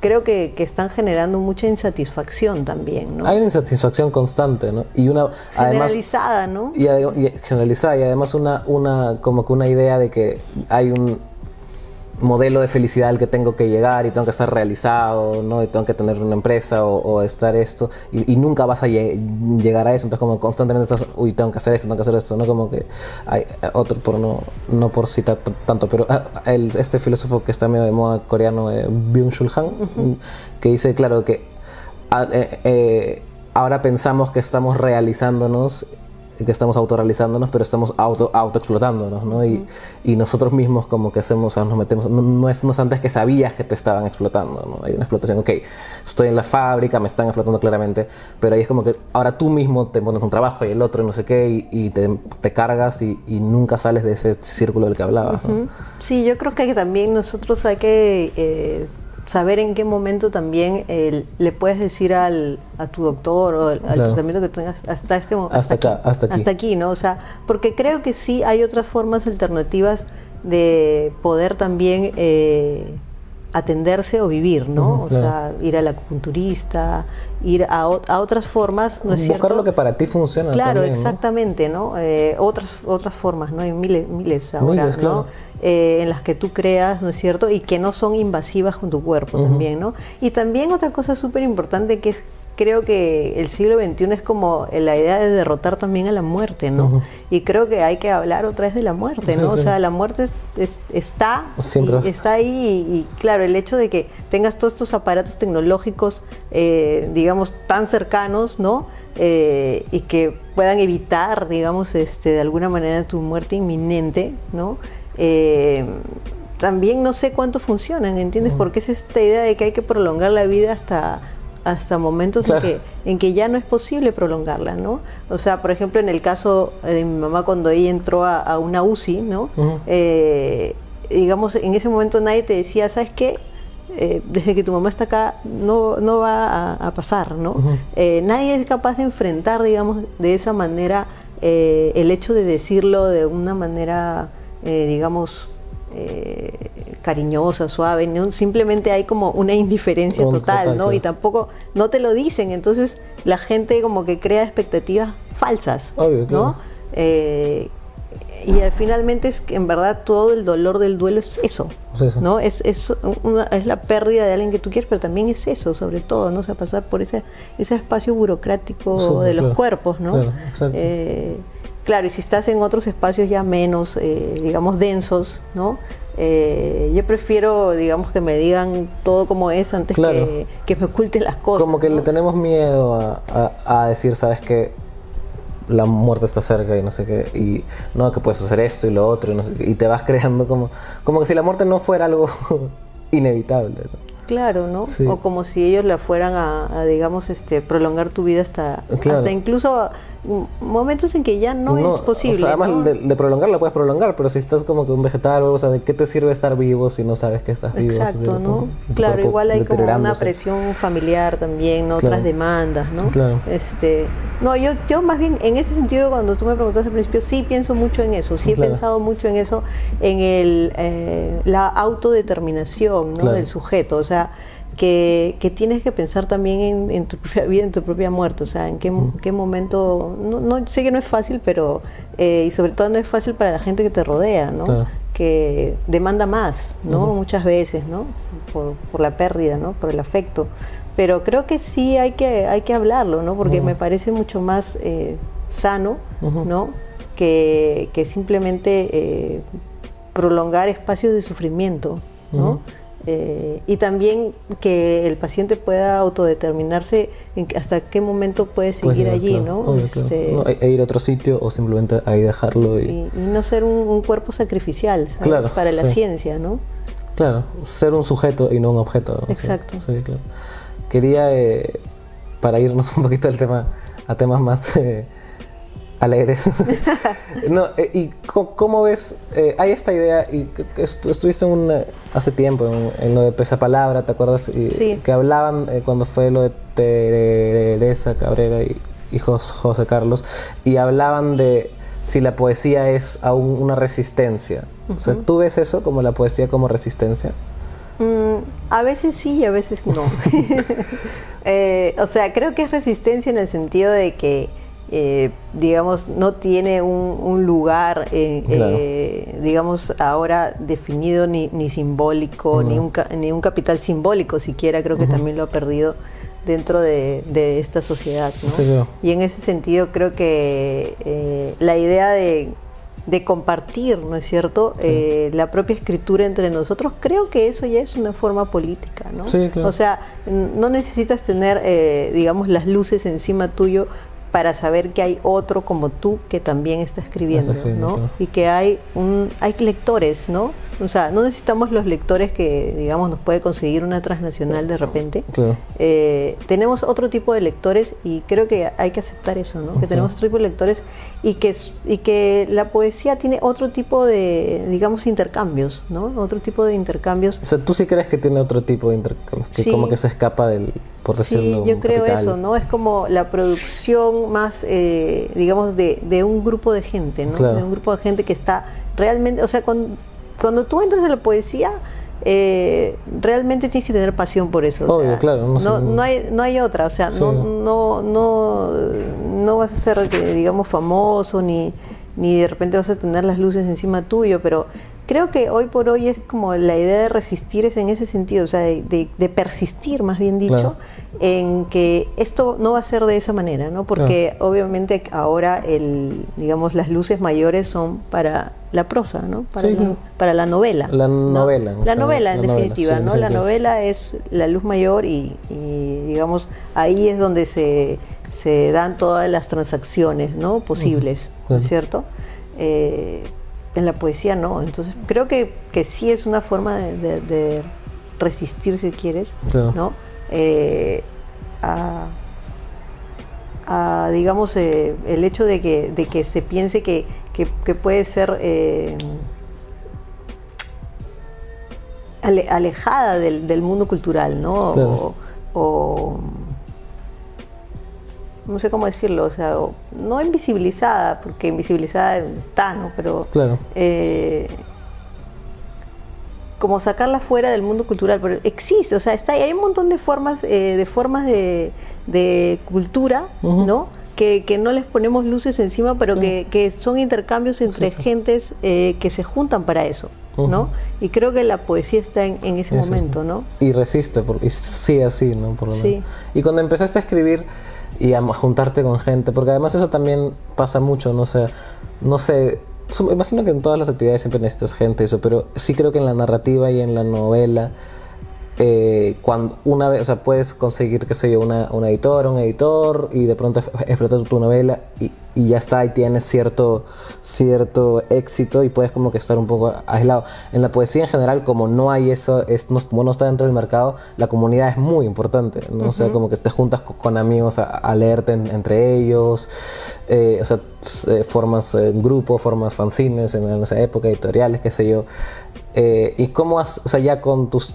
[SPEAKER 2] creo que, están generando mucha insatisfacción también, ¿no?
[SPEAKER 1] Hay una insatisfacción constante, ¿no? Y una
[SPEAKER 2] generalizada, ¿no?
[SPEAKER 1] Y, y, generalizada y además una, una como que una idea de que hay un modelo de felicidad al que tengo que llegar y tengo que estar realizado, ¿no? Y tengo que tener una empresa o, estar esto y, nunca vas a llegar a eso, entonces como constantemente estás, uy, tengo que hacer esto, tengo que hacer esto, ¿no? Como que hay eh, otro, por no, no por citar tanto, pero ah, el, este filósofo que está medio de moda coreano, eh, Byung-Chul Han, que dice, claro, que ah, eh, ahora pensamos que estamos realizándonos que estamos autorrealizándonos, pero estamos auto, autoexplotándonos, ¿no? Y, y, nosotros mismos como que hacemos, nos metemos, no, es no antes que sabías que te estaban explotando, ¿no? Hay una explotación, ok, estoy en la fábrica, me están explotando claramente, pero ahí es como que ahora tú mismo te pones un trabajo y el otro no sé qué, y, te, te, cargas y, y, nunca sales de ese círculo del que hablabas,
[SPEAKER 2] Sí, yo creo que también nosotros hay que... Eh, saber en qué momento también le puedes decir al, a tu doctor o al, tratamiento que tengas hasta este
[SPEAKER 1] momento. Hasta, acá, hasta aquí.
[SPEAKER 2] Hasta aquí, ¿no? O sea, porque creo que sí hay otras formas alternativas de poder también eh, atenderse o vivir, ¿no? o sea, ir al acupunturista, ir a, a otras formas, ¿no es
[SPEAKER 1] Buscar
[SPEAKER 2] cierto?
[SPEAKER 1] lo que para ti funciona.
[SPEAKER 2] Claro, exactamente, ¿no? Eh, otras, otras formas, ¿no? Hay miles, miles ahora, ¿no? Eh, en las que tú creas, ¿no es cierto? Y que no son invasivas con tu cuerpo también, ¿no? Y también otra cosa súper importante que es creo que el siglo XXI es como la idea de derrotar también a la muerte, ¿no? Y creo que hay que hablar otra vez de la muerte, ¿no? O sea, la muerte está, está ahí y, claro, el hecho de que tengas todos estos aparatos tecnológicos, eh, digamos, tan cercanos, ¿no? Eh, y que puedan evitar, digamos, este, de alguna manera tu muerte inminente, ¿no? Eh, también no sé cuánto funcionan, ¿entiendes? Porque es esta idea de que hay que prolongar la vida hasta hasta momentos en, que, en que ya no es posible prolongarla, ¿no? O sea, por ejemplo, en el caso de mi mamá cuando ella entró a, una UCI, ¿no? Eh, digamos, en ese momento nadie te decía, ¿sabes qué? Eh, desde que tu mamá está acá no, no va a, pasar, ¿no? Eh, nadie es capaz de enfrentar, digamos, de esa manera el hecho de decirlo de una manera, digamos, eh, cariñosa, suave, simplemente hay como una indiferencia total, ¿no? Y tampoco, no te lo dicen, entonces la gente como que crea expectativas falsas, ¿no? Eh, y finalmente es que en verdad todo el dolor del duelo es eso, ¿no? Es, es, es la pérdida de alguien que tú quieres, pero también es eso, sobre todo, ¿no? O sea, pasar por ese, ese espacio burocrático de los cuerpos, ¿no? Eh, Claro, y si estás en otros espacios ya menos, eh, digamos, densos, ¿no? Eh, yo prefiero, digamos, que me digan todo como es antes que, que, me oculten las cosas.
[SPEAKER 1] Como que le tenemos miedo a, decir, ¿sabes qué? La muerte está cerca y no sé qué, y no, que puedes hacer esto y lo otro, y, te vas creando como, como que si la muerte no fuera algo inevitable.
[SPEAKER 2] Claro, ¿no? O como si ellos la fueran a, digamos, este, prolongar tu vida hasta, hasta incluso momentos en que ya no, es posible.
[SPEAKER 1] además de, prolongar la puedes prolongar, pero si estás como que un vegetal, o sea, ¿de qué te sirve estar vivo si no sabes que estás vivo?
[SPEAKER 2] Exacto, ¿no? claro, igual hay como una presión familiar también, ¿no? Otras demandas, ¿no? Claro. Este, no, yo, yo más bien en ese sentido, cuando tú me preguntaste al principio, sí pienso mucho en eso, sí he pensado mucho en eso, en el, eh, la autodeterminación ¿no? del sujeto, o sea, que, que, tienes que pensar también en, tu propia vida, en tu propia muerte, o sea, en qué, qué momento, no, no, sé que no es fácil, pero, eh, y sobre todo no es fácil para la gente que te rodea, ¿no? Que demanda más, ¿no? Muchas veces, ¿no? Por, por, la pérdida, ¿no? Por el afecto. Pero creo que sí hay que, hay que hablarlo, ¿no? Porque me parece mucho más eh, sano, ¿no? Que, que simplemente eh, prolongar espacios de sufrimiento, ¿no? Eh, y también que el paciente pueda autodeterminarse en hasta qué momento puede seguir allí, ¿no?
[SPEAKER 1] Este, e, ir a otro sitio o simplemente ahí dejarlo.
[SPEAKER 2] Y, no ser un, cuerpo sacrificial, ¿sabes? Para la ciencia, ¿no?
[SPEAKER 1] Claro, ser un sujeto y no un objeto.
[SPEAKER 2] Exacto.
[SPEAKER 1] Quería, eh, para irnos un poquito al tema, a temas más... Eh, alegres. no, eh, ¿Y cómo ves? Eh, hay esta idea, y estuviste un, hace tiempo en, lo de Pesa Palabra, ¿te acuerdas? Y, Que hablaban eh, cuando fue lo de Teresa Cabrera y, José Carlos, y hablaban de si la poesía es aún una resistencia. O sea, ¿tú ves eso como la poesía como resistencia?
[SPEAKER 2] Mm, a veces sí y a veces no. o sea, creo que es resistencia en el sentido de que eh, digamos, no tiene un, lugar, eh, eh, digamos, ahora definido ni, ni simbólico, ni, un, ni un capital simbólico siquiera, creo que también lo ha perdido dentro de, esta sociedad. y en ese sentido creo que la idea de, compartir, ¿no es cierto?, la propia escritura entre nosotros, creo que eso ya es una forma política, ¿no? O sea, no necesitas tener, digamos, las luces encima tuyo para saber que hay otro como tú que también está escribiendo, ¿no? Y que hay un hay lectores, ¿no? O sea, no necesitamos los lectores que, digamos, nos puede conseguir una transnacional de repente. Eh, tenemos otro tipo de lectores y creo que hay que aceptar eso, ¿no? Que tenemos otro tipo de lectores y que, y que la poesía tiene otro tipo de, digamos, intercambios, ¿no? Otro tipo de intercambios.
[SPEAKER 1] O sea, ¿tú sí crees que tiene otro tipo de intercambios? Que como que se escapa del, por decirlo
[SPEAKER 2] Sí, yo creo eso, ¿no? Es como la producción más, eh, digamos, de, de, un grupo de gente, ¿no? De un grupo de gente que está realmente, o sea, con cuando tú entras en la poesía, eh, realmente tienes que tener pasión por eso.
[SPEAKER 1] Obvio, claro.
[SPEAKER 2] No, no, hay, no hay otra, o sea, no, no, no, no vas a ser, digamos, famoso, ni, ni de repente vas a tener las luces encima tuyo, pero creo que hoy por hoy es como la idea de resistir es en ese sentido, o sea, de, persistir, más bien dicho, en que esto no va a ser de esa manera, ¿no? Porque obviamente ahora, el, digamos, las luces mayores son para la prosa, ¿no? Para, la, para la novela.
[SPEAKER 1] La novela.
[SPEAKER 2] La novela, en definitiva, ¿no? La novela es la luz mayor y, digamos, ahí es donde se, se, dan todas las transacciones, ¿no? Posibles, ¿no es cierto? Eh, en la poesía no. Entonces creo que, que sí es una forma de, resistir, si quieres, ¿no? Eh, a, digamos, eh, el hecho de que, de que se piense que, que, puede ser eh, alejada del, del, mundo cultural, ¿no? o no sé cómo decirlo, o sea, no invisibilizada, porque invisibilizada está, ¿no? Pero claro. Eh, como sacarla fuera del mundo cultural, pero existe, o sea, está hay un montón de formas, eh, de formas de, de cultura, ¿no? Que, que, no les ponemos luces encima, pero que, que, son intercambios entre gentes eh, que se juntan para eso. ¿no? Y creo que la poesía está en, en ese momento, ¿no?
[SPEAKER 1] Y resiste, y sí, así, ¿no? Por sí. Y cuando empezaste a escribir, y a juntarte con gente, porque además eso también pasa mucho, no sé, no sé, imagino que en todas las actividades siempre necesitas gente, eso, pero sí creo que en la narrativa y en la novela, eh, cuando una vez, o sea, puedes conseguir, qué sé yo, una, una editora, un editor, y de pronto explotar tu novela, y y ya está, y tienes cierto, cierto éxito y puedes como que estar un poco aislado. En la poesía en general, como no hay eso, es, no, como no está dentro del mercado, la comunidad es muy importante, ¿no? O sea, como que te juntas con, amigos a, leerte entre ellos, eh, o sea, eh, formas eh, grupos, formas fanzines en, esa época, editoriales, qué sé yo. y cómo has, o sea, ya con tus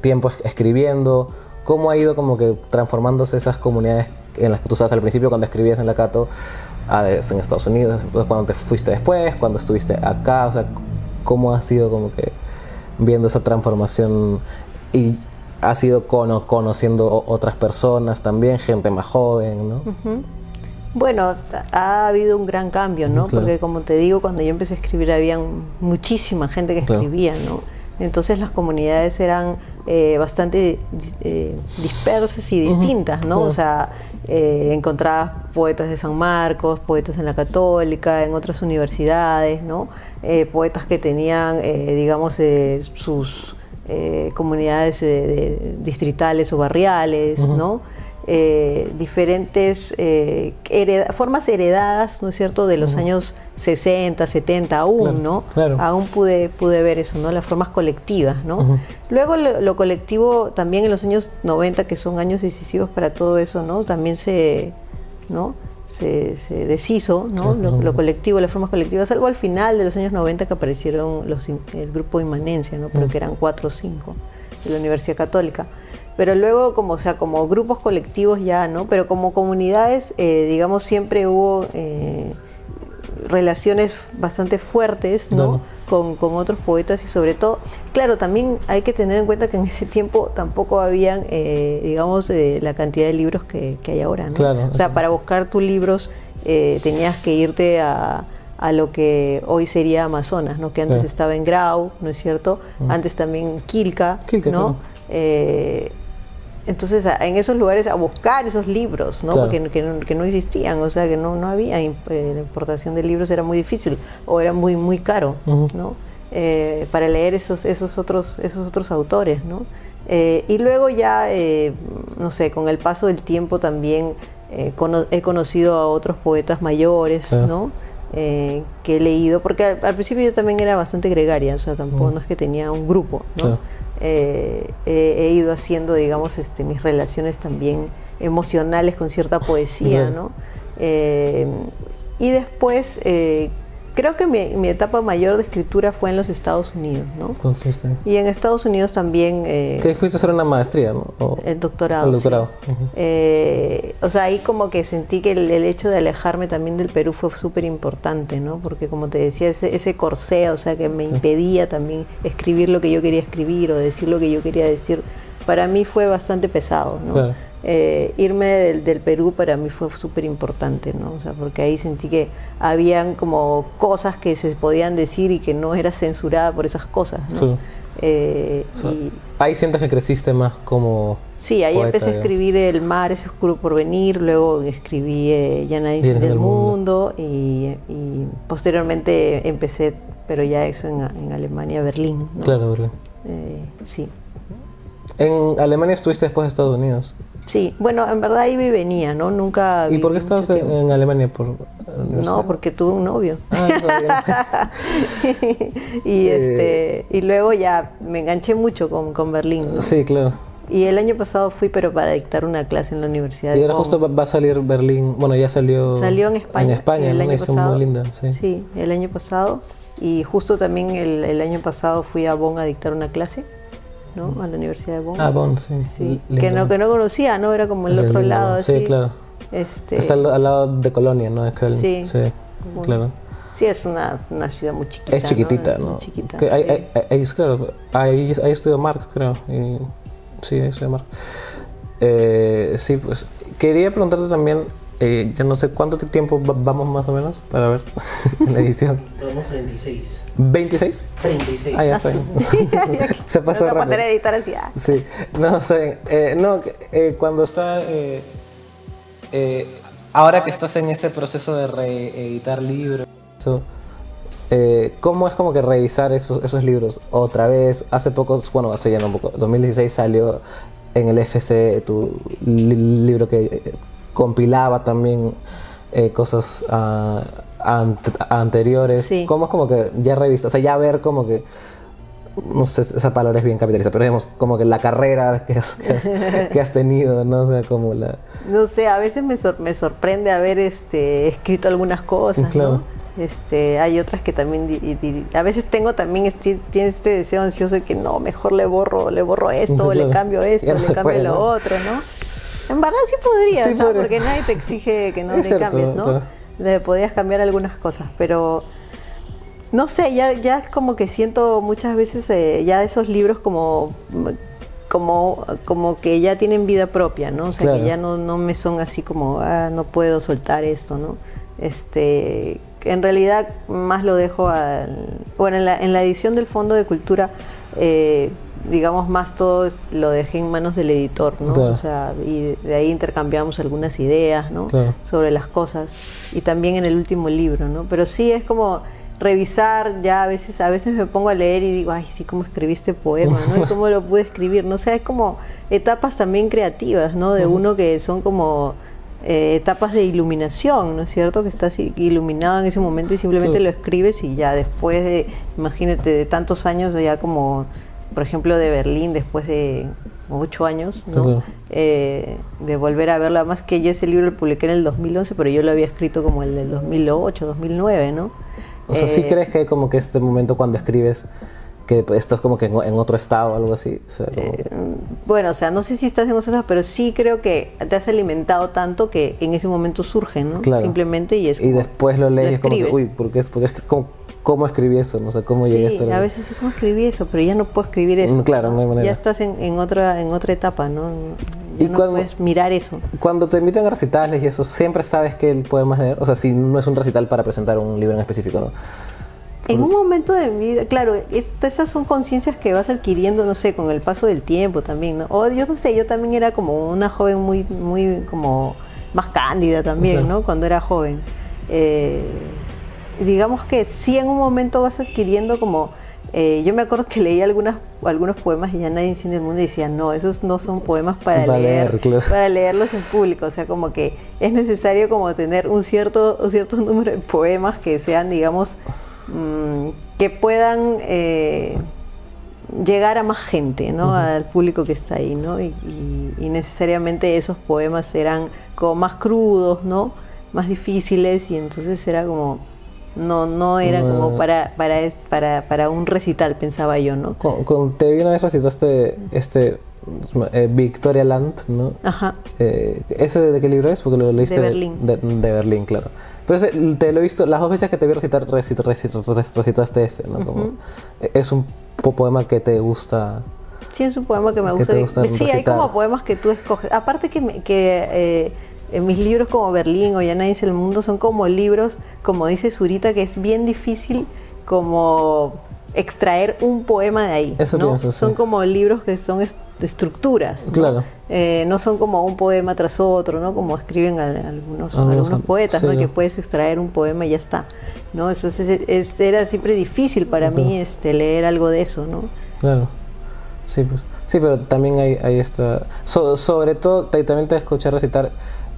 [SPEAKER 1] tiempos escribiendo, cómo ha ido como que transformándose esas comunidades en las que tú estabas al principio cuando escribías en la Cato en Estados Unidos, cuando te fuiste después, cuando estuviste acá, o sea, cómo ha sido como que viendo esa transformación y has ido conociendo otras personas también, gente más joven, ¿no?
[SPEAKER 2] Bueno, ha habido un gran cambio, ¿no? Porque como te digo, cuando yo empecé a escribir había muchísima gente que escribía, ¿no? Entonces las comunidades eran eh, bastante eh, dispersas y distintas, ¿no? O sea, eh, encontrabas poetas de San Marcos, poetas en la Católica, en otras universidades, ¿no? poetas que tenían, digamos, sus comunidades distritales o barriales, ¿no? Eh, diferentes eh, formas heredadas, ¿no es cierto?, de los años 60, 70 aún, ¿no? Aún pude, pude ver eso, ¿no? Las formas colectivas, ¿no? Luego lo, colectivo también en los años 90, que son años decisivos para todo eso, ¿no? También se, ¿no? Se, se deshizo, ¿no? Lo, colectivo, las formas colectivas, algo al final de los años 90 que aparecieron los, el grupo Inmanencia, ¿no? Pero que eran cuatro o cinco de la Universidad Católica pero luego como o sea como grupos colectivos ya no pero como comunidades eh, digamos siempre hubo eh, relaciones bastante fuertes ¿no? Con, otros poetas y sobre todo claro también hay que tener en cuenta que en ese tiempo tampoco habían eh, digamos la cantidad de libros que, hay ahora ¿no? o sea para buscar tus libros tenías que irte a a lo que hoy sería Amazonas, ¿no? que antes estaba en Grau, ¿no es cierto? Antes también Quilca, ¿no? Entonces en esos lugares a buscar esos libros, ¿no? Porque que, no existían, o sea que no, no había eh, la importación de libros era muy difícil o era muy muy caro, ¿no? Eh, para leer esos esos otros esos otros autores, ¿no? Eh, y luego ya no sé con el paso del tiempo también he conocido a otros poetas mayores, ¿no? que he leído, porque al, principio yo también era bastante gregaria, o sea, tampoco no es que tenía un grupo, ¿no? Eh, he ido haciendo, digamos, este, mis relaciones también emocionales con cierta poesía, ¿no? Eh, y después, eh, creo que mi, etapa mayor de escritura fue en los Estados Unidos, ¿no? Y en Estados Unidos también...
[SPEAKER 1] ¿Qué fuiste a hacer una maestría, ¿no?
[SPEAKER 2] el doctorado. El doctorado. o sea, ahí como que sentí que el, hecho de alejarme también del Perú fue súper importante, ¿no? Porque como te decía, ese, ese corsé, o sea, que me impedía también escribir lo que yo quería escribir o decir lo que yo quería decir, para mí fue bastante pesado, ¿no? Eh, irme del, Perú para mí fue súper importante, ¿no? O sea, porque ahí sentí que habían como cosas que se podían decir y que no era censurada por esas cosas, ¿no?
[SPEAKER 1] Eh, ahí sientes que creciste más como...
[SPEAKER 2] Sí, ahí empecé a escribir El mar es oscuro por venir, luego escribí eh, Ya nadie del mundo, y, posteriormente empecé, pero ya eso en, Alemania, Berlín.
[SPEAKER 1] Claro, Berlín.
[SPEAKER 2] sí.
[SPEAKER 1] ¿En Alemania estuviste después de Estados Unidos?
[SPEAKER 2] Sí, bueno, en verdad iba y venía, ¿no? Nunca...
[SPEAKER 1] ¿Y por qué estabas en, Alemania? Por
[SPEAKER 2] no, porque tuve un novio. Ah, y, eh, este, y luego ya me enganché mucho con, con Berlín.
[SPEAKER 1] Sí, claro.
[SPEAKER 2] Y el año pasado fui, pero para dictar una clase en la universidad.
[SPEAKER 1] Y ahora justo va a salir Berlín, bueno, ya salió.
[SPEAKER 2] Salió en España.
[SPEAKER 1] En España, el año pasado. muy linda, sí.
[SPEAKER 2] Sí, el año pasado. Y justo también el, el año pasado fui a Bonn a dictar una clase. ¿No? A la Universidad de Bonn.
[SPEAKER 1] Ah, Bonn, sí.
[SPEAKER 2] Que, no, que no conocía, ¿no? Era como el otro lado.
[SPEAKER 1] Sí, claro. Este... Está al, lado de Colonia, ¿no? Es que sí, sí claro.
[SPEAKER 2] Sí, es una, una, ciudad muy chiquita.
[SPEAKER 1] Es chiquitita, ¿no?
[SPEAKER 2] Chiquita.
[SPEAKER 1] Que hay, hay, claro, ahí, ahí estudió Marx, creo. Y, sí, ahí estudió Marx. Eh, sí, pues quería preguntarte también eh, ya no sé cuánto tiempo vamos más o menos para ver la edición.
[SPEAKER 3] Vamos a 26.
[SPEAKER 1] ¿26?
[SPEAKER 3] 36.
[SPEAKER 1] Ah, ya está. Se pasó rápido.
[SPEAKER 2] poner a editar así. Ah.
[SPEAKER 1] Sí, no sé. Eh, no, eh, cuando está. Eh, eh, ahora que estás en ese proceso de reeditar libros, eso, eh, ¿cómo es como que revisar esos, esos libros otra vez? Hace poco, bueno, estoy ya un poco. 2016 salió en el FC tu libro que compilaba también eh, cosas ah, anteriores. ¿Cómo es como que ya revista? O sea, ya ver como que no sé, esa palabra es bien capitalista, pero digamos, como que la carrera que has, que has, tenido, ¿no? O sea, como la...
[SPEAKER 2] No sé, a veces me, me sorprende haber este, escrito algunas cosas, ¿no? Este, hay otras que también, a veces tengo también, este, tiene este deseo ansioso de que no, mejor le borro, le borro esto, le cambio esto, le cambio lo otro, ¿no? En verdad sí podría, porque nadie te exige que no le cambies, ¿no? Le podías cambiar algunas cosas, pero no sé, ya, ya es como que siento muchas veces eh, ya esos libros como, como, como que ya tienen vida propia, ¿no? O sea, que ya no, no me son así como, ah, no puedo soltar esto, ¿no? Este, en realidad más lo dejo al... Bueno, en la, en la edición del Fondo de Cultura, eh, digamos, más todo lo dejé en manos del editor, ¿no? O sea, y de ahí intercambiamos algunas ideas, ¿no? Sobre las cosas. Y también en el último libro, ¿no? Pero sí es como revisar ya a veces a veces me pongo a leer y digo ay sí cómo escribí este poema no y cómo lo pude escribir no o sea es como etapas también creativas no de uno que son como eh, etapas de iluminación no es cierto que estás iluminado en ese momento y simplemente lo escribes y ya después de imagínate de tantos años ya como por ejemplo de Berlín después de ocho años, ¿no? Eh, de volver a verla, más que yo ese libro lo publiqué en el 2011, pero yo lo había escrito como el del 2008, 2009, ¿no?
[SPEAKER 1] O sea, ¿sí eh, crees que hay como que este momento cuando escribes que estás como que en, otro estado o algo así?
[SPEAKER 2] Eh, bueno, o sea, no sé si estás en otro estado, pero sí creo que te has alimentado tanto que en ese momento surge, ¿no? Simplemente y es
[SPEAKER 1] Y después lo lees y es como que, uy, porque es, porque es como, ¿cómo escribí eso? No sé, ¿cómo llegué a estar
[SPEAKER 2] a veces es como escribí eso, pero ya no puedo escribir eso.
[SPEAKER 1] Mm, claro, no hay manera.
[SPEAKER 2] Ya estás en, en, otra, en otra etapa, ¿no? y no cuando, puedes mirar eso.
[SPEAKER 1] Cuando te invitan a recitales y eso, ¿siempre sabes que el poema leer? O sea, si no es un recital para presentar un libro en específico, ¿no?
[SPEAKER 2] En un momento de mi vida, claro, esas son conciencias que vas adquiriendo, no sé, con el paso del tiempo también, ¿no? O yo no sé, yo también era como una joven muy, muy, como más cándida también, ¿no? Cuando era joven. Eh, digamos que sí en un momento vas adquiriendo como... Eh, yo me acuerdo que leí algunas, algunos poemas y ya nadie entiende el mundo y decía, no, esos no son poemas para, leer, para leerlos en público. O sea, como que es necesario como tener un cierto, un cierto número de poemas que sean, digamos, Mm, que puedan eh, llegar a más gente, ¿no? Al público que está ahí, ¿no? Y, necesariamente esos poemas eran como más crudos, ¿no? Más difíciles y entonces era como no no era como para para para para un recital pensaba yo, ¿no?
[SPEAKER 1] Con, te vi una vez recitaste este eh, Victoria Land, ¿no?
[SPEAKER 2] Ajá.
[SPEAKER 1] Eh, ¿Ese de, qué libro es? Porque lo leíste
[SPEAKER 2] de Berlín.
[SPEAKER 1] De, Berlín, claro. Pero te lo he visto, las dos veces que te vi recitar, recitaste ese, ¿no? Como, Es un poema que te gusta.
[SPEAKER 2] Sí, es un poema que me gusta. sí, hay como poemas que tú escoges. Aparte que, que eh, en mis libros como Berlín o Ya nadie dice el mundo son como libros, como dice Zurita, que es bien difícil como extraer un poema de ahí. Eso ¿no? Son como libros que son estructuras. ¿no?
[SPEAKER 1] Claro.
[SPEAKER 2] Eh, no son como un poema tras otro, ¿no? Como escriben algunos, algunos poetas, ¿no? Que puedes extraer un poema y ya está, ¿no? Eso es, era siempre difícil para mí este, leer algo de eso, ¿no?
[SPEAKER 1] Claro. Sí, pues. Sí, pero también hay, hay esta... sobre todo, también te escuché recitar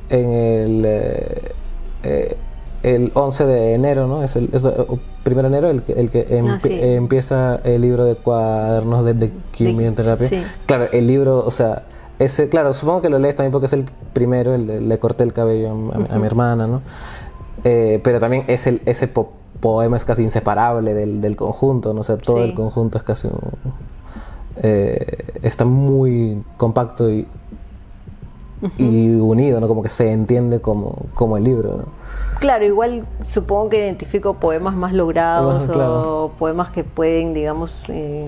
[SPEAKER 1] en el... Eh, eh, el 11 de enero, ¿no? Es el, es primer de enero el, el que ah, empieza el libro de cuadernos de, de quimioterapia. Claro, el libro, o sea, ese, claro, supongo que lo lees también porque es el primero, el, le corté el cabello a, mi hermana, ¿no? Eh, pero también es el, ese poema es casi inseparable del, del conjunto, ¿no? O sea, todo el conjunto es casi eh, está muy compacto y, y unido, ¿no? Como que se entiende como, como el libro, ¿no?
[SPEAKER 2] Claro, igual supongo que identifico poemas más logrados o poemas que pueden, digamos, eh,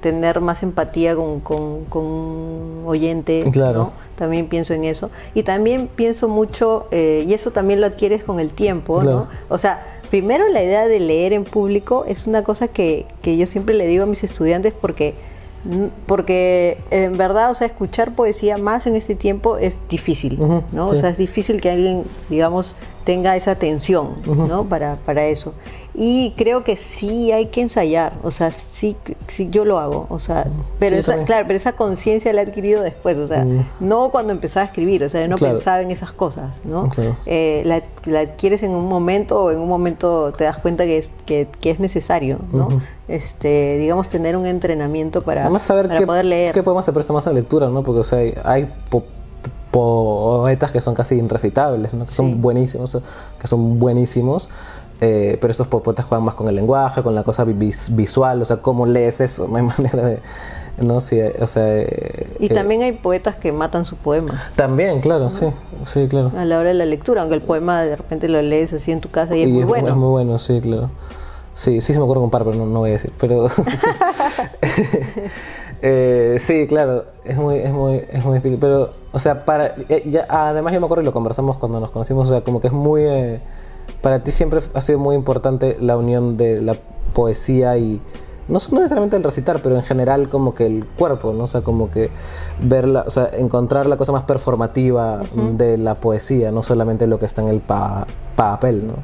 [SPEAKER 2] tener más empatía con, con, un oyente,
[SPEAKER 1] claro.
[SPEAKER 2] También pienso en eso. Y también pienso mucho, eh, y eso también lo adquieres con el tiempo, ¿no? O sea, primero la idea de leer en público es una cosa que, que yo siempre le digo a mis estudiantes porque porque en verdad, o sea, escuchar poesía más en este tiempo es difícil, ¿no? O sea, es difícil que alguien, digamos, tenga esa atención, ¿no? Para, para eso. Y creo que sí hay que ensayar, o sea, sí, sí yo lo hago, o sea, pero esa, claro, pero esa conciencia la he adquirido después, o sea, no cuando empezaba a escribir, o sea, no pensaba en esas cosas, ¿no? Eh, la, la, adquieres en un momento o en un momento te das cuenta que es, que, que es necesario, ¿no? Este, digamos, tener un entrenamiento para,
[SPEAKER 1] saber
[SPEAKER 2] para poder leer.
[SPEAKER 1] ¿Qué podemos hacer más a lectura, no? Porque, o sea, hay poetas que son casi irrecitables, ¿no? que son buenísimos, que son buenísimos, eh, pero estos poetas juegan más con el lenguaje, con la cosa visual, o sea, cómo lees eso, no hay manera de... No, sí, o sea,
[SPEAKER 2] eh, y también hay poetas que matan su poema.
[SPEAKER 1] También, claro, sí, sí, claro.
[SPEAKER 2] A la hora de la lectura, aunque el poema de repente lo lees así en tu casa y, es muy bueno.
[SPEAKER 1] Es muy bueno, sí, claro. Sí, sí se me ocurre un par, pero no, voy a decir. Pero eh, sí, claro, es muy, es muy, es muy difícil. Pero, o sea, para, ya, además yo me acuerdo y lo conversamos cuando nos conocimos, o sea, como que es muy para ti siempre ha sido muy importante la unión de la poesía y no, necesariamente el recitar, pero en general como que el cuerpo, ¿no? O sea, como que verla, o sea, encontrar la cosa más performativa de la poesía, no solamente lo que está en el papel, ¿no?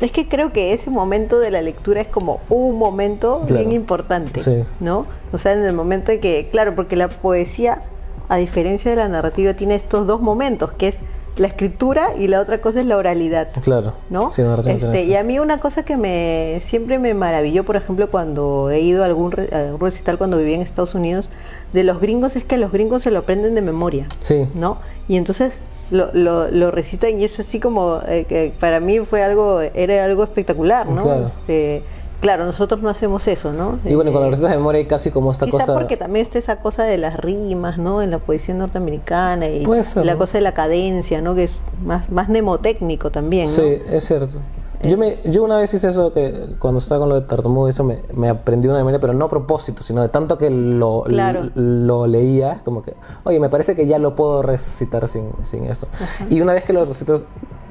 [SPEAKER 2] Es que creo que ese momento de la lectura es como un momento bien importante, ¿no? O sea, en el momento de que, claro, porque la poesía, a diferencia de la narrativa, tiene estos dos momentos, que es la escritura y la otra cosa es la oralidad.
[SPEAKER 1] Claro.
[SPEAKER 2] ¿No? este, y a mí una cosa que me siempre me maravilló, por ejemplo, cuando he ido a algún, recital cuando vivía en Estados Unidos, de los gringos es que los gringos se lo aprenden de memoria.
[SPEAKER 1] Sí.
[SPEAKER 2] ¿No? Y entonces lo, lo, lo recitan y es así como eh, que para mí fue algo, era algo espectacular, ¿no? Claro. Este, Claro, nosotros no hacemos eso, ¿no?
[SPEAKER 1] Y bueno, con la recetas de memoria hay casi como esta
[SPEAKER 2] quizá
[SPEAKER 1] cosa...
[SPEAKER 2] porque también está esa cosa de las rimas, ¿no? En la poesía norteamericana y la cosa de la cadencia, ¿no? Que es más, más mnemotécnico también, ¿no?
[SPEAKER 1] Sí, es cierto. Yo, me, yo una vez hice eso, que cuando estaba con lo de tartamudo, eso me, me aprendí una memoria, pero no a propósito, sino de tanto que lo, lo, leía, como que, oye, me parece que ya lo puedo recitar sin, sin esto. Y una vez que lo recito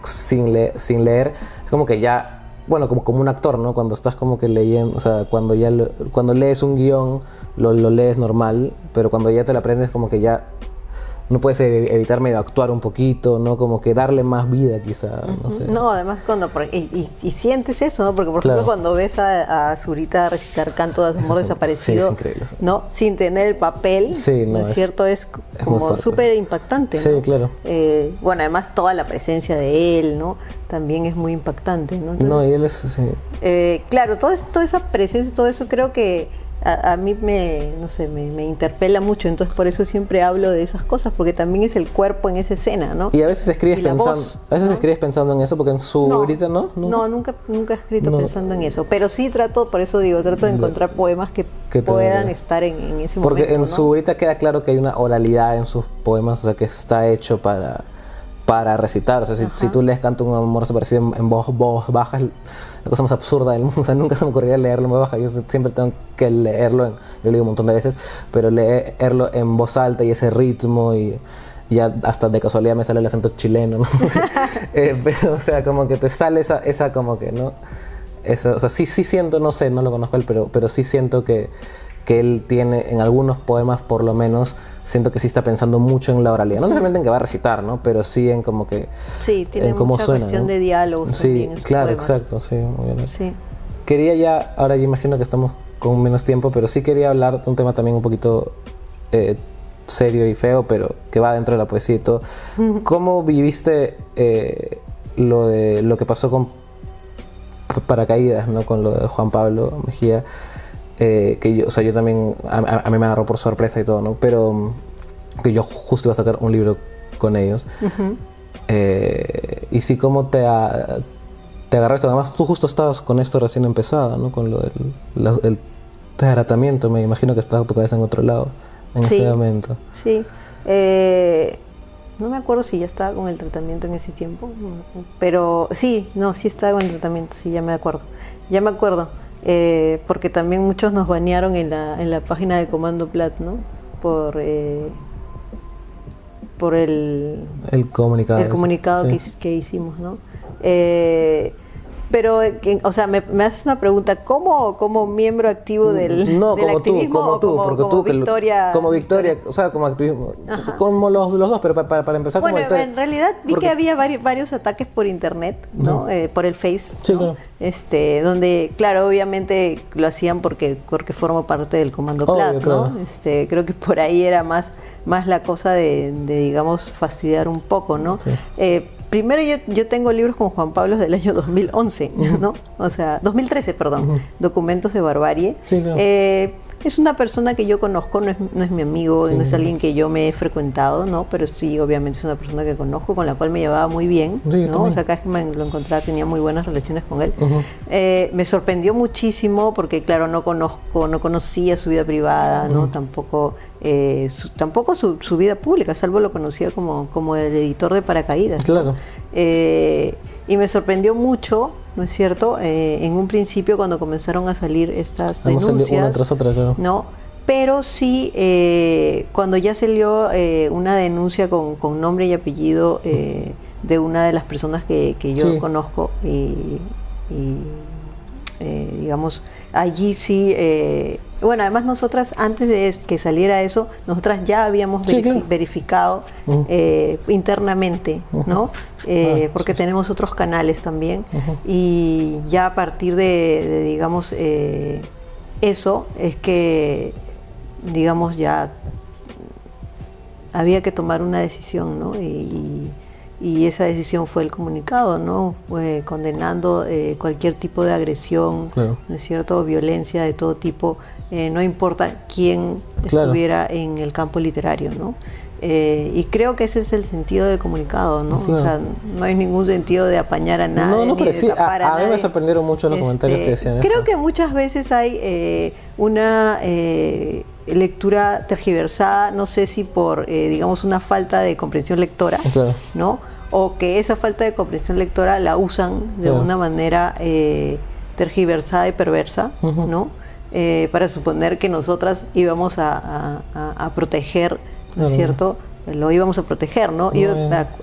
[SPEAKER 1] sin, sin leer, es como que ya bueno, como, como un actor, ¿no? Cuando estás como que leyendo, o sea, cuando ya cuando lees un guion, lo, lo, lees normal, pero cuando ya te lo aprendes como que ya no puedes e-, evitar medio actuar un poquito, ¿no? Como que darle más vida quizá, no sé.
[SPEAKER 2] No, además cuando, y, y, sientes eso, ¿no? Porque por ejemplo cuando ves a, a Zurita recitar Canto de Amor Desaparecido, ¿no? Sin tener el papel, ¿no es, cierto? Es, como súper impactante,
[SPEAKER 1] Sí, claro.
[SPEAKER 2] Eh, bueno, además toda la presencia de él, ¿no? También es muy impactante, ¿no?
[SPEAKER 1] no, y él es, sí.
[SPEAKER 2] Eh, claro, todo, toda esa presencia, todo eso creo que a, mí me, no sé, me, interpela mucho, entonces por eso siempre hablo de esas cosas, porque también es el cuerpo en esa escena, ¿no?
[SPEAKER 1] Y a veces escribes pensando, a veces escribes pensando en eso, porque en su no, ¿no?
[SPEAKER 2] ¿no? nunca, nunca he escrito pensando en eso, pero sí trato, por eso digo, trato de encontrar poemas que, puedan estar en, ese
[SPEAKER 1] momento.
[SPEAKER 2] Porque
[SPEAKER 1] en su ahorita queda claro que hay una oralidad en sus poemas, o sea, que está hecho para para recitar. O sea, si, tú lees Canto un amor desaparecido en, en voz, voz baja, la cosa más absurda del mundo. O sea, nunca se me ocurriría leerlo en voz baja. Yo siempre tengo que leerlo, en, lo digo un montón de veces, pero leerlo en voz alta y ese ritmo y ya hasta de casualidad me sale el acento chileno, ¿no? eh, pero, o sea, como que te sale esa, esa como que, ¿no? Eso, o sea, sí, sí siento, no sé, no lo conozco él, pero, pero sí siento que, que él tiene en algunos poemas por lo menos siento que sí está pensando mucho en la oralidad no necesariamente en que va a recitar no pero sí en como que
[SPEAKER 2] sí tiene cómo mucha suena, cuestión de diálogos
[SPEAKER 1] sí claro exacto sí muy bien. Sí. quería ya ahora yo imagino que estamos con menos tiempo pero sí quería hablar de un tema también un poquito eh, serio y feo pero que va dentro de la poesía y todo. Cómo viviste eh, lo de lo que pasó con paracaídas no con lo de Juan Pablo Mejía eh, que yo, o sea, yo también, a, mí me agarró por sorpresa y todo, ¿no? Pero mm, que yo justo iba a sacar un libro con ellos. Eh, y sí, ¿cómo te, te agarró esto? Además, tú justo estabas con esto recién empezada, ¿no? Con lo del el tratamiento, me imagino que estaba tu cabeza en otro lado en ese momento.
[SPEAKER 2] Sí. Eh, no me acuerdo si ya estaba con el tratamiento en ese tiempo, pero sí, no, sí estaba con el tratamiento, sí, ya me acuerdo. Ya me acuerdo. Eh, porque también muchos nos banearon en la, en la página de Comando Plat, ¿no? Por, eh, por el,
[SPEAKER 1] el comunicado,
[SPEAKER 2] el comunicado que, que, hicimos, ¿no? Eh, Pero, o sea, me, haces una pregunta, ¿cómo como miembro activo del,
[SPEAKER 1] no,
[SPEAKER 2] como
[SPEAKER 1] tú, como tú, porque tú, Victoria, como Victoria, o sea, como activismo, como los, los, dos, pero para, para, empezar
[SPEAKER 2] bueno,
[SPEAKER 1] como
[SPEAKER 2] en realidad vi que había varios, varios ataques por internet, ¿no? Eh, por el Face, sí, claro. este, donde, claro, obviamente lo hacían porque porque formo parte del Comando Plat, ¿no? Este, creo que por ahí era más más la cosa de, digamos, fastidiar un poco, ¿no? Eh, primero yo, yo tengo libros con Juan Pablo del año 2011, ¿no? O sea, 2013, perdón, Documentos de Barbarie. Sí, eh, es una persona que yo conozco, no es, no es mi amigo, no es alguien que yo me he frecuentado, ¿no? Pero sí, obviamente es una persona que conozco, con la cual me llevaba muy bien, ¿no? O sea, cada vez que me lo encontraba tenía muy buenas relaciones con él. Eh, me sorprendió muchísimo porque, claro, no conozco, no conocía su vida privada, ¿no? Tampoco, eh, su, tampoco su, su, vida pública, salvo lo conocía como, como el editor de Paracaídas.
[SPEAKER 1] Claro.
[SPEAKER 2] Eh, y me sorprendió mucho ¿no es cierto? Eh, en un principio cuando comenzaron a salir estas denuncias, ¿no? Pero sí, eh, cuando ya salió eh, una denuncia con, nombre y apellido de una de las personas que, yo conozco y, digamos, allí sí bueno, además nosotras, antes de que saliera eso, nosotras ya habíamos verificado eh, internamente, ¿no? Eh, ah, porque tenemos otros canales también. Y ya a partir de, digamos, eh, eso es que, digamos, ya había que tomar una decisión, ¿no? y y esa decisión fue el comunicado, ¿no? Condenando eh, cualquier tipo de agresión, ¿no es cierto? Violencia de todo tipo, eh, no importa quién estuviera en el campo literario, ¿no? Eh, y creo que ese es el sentido del comunicado, ¿no? O sea, no hay ningún sentido de apañar a nadie. No, no, pero sí,
[SPEAKER 1] a, mí me sorprendieron mucho los comentarios que
[SPEAKER 2] este,
[SPEAKER 1] decían.
[SPEAKER 2] Creo que muchas veces hay una lectura tergiversada, no sé si por, digamos, una falta de comprensión lectora, ¿no? o que esa falta de comprensión lectora la usan de una manera eh, tergiversada y perversa, ¿no? Eh, para suponer que nosotras íbamos a, proteger, ¿no es cierto? Lo íbamos a proteger, ¿no? Yo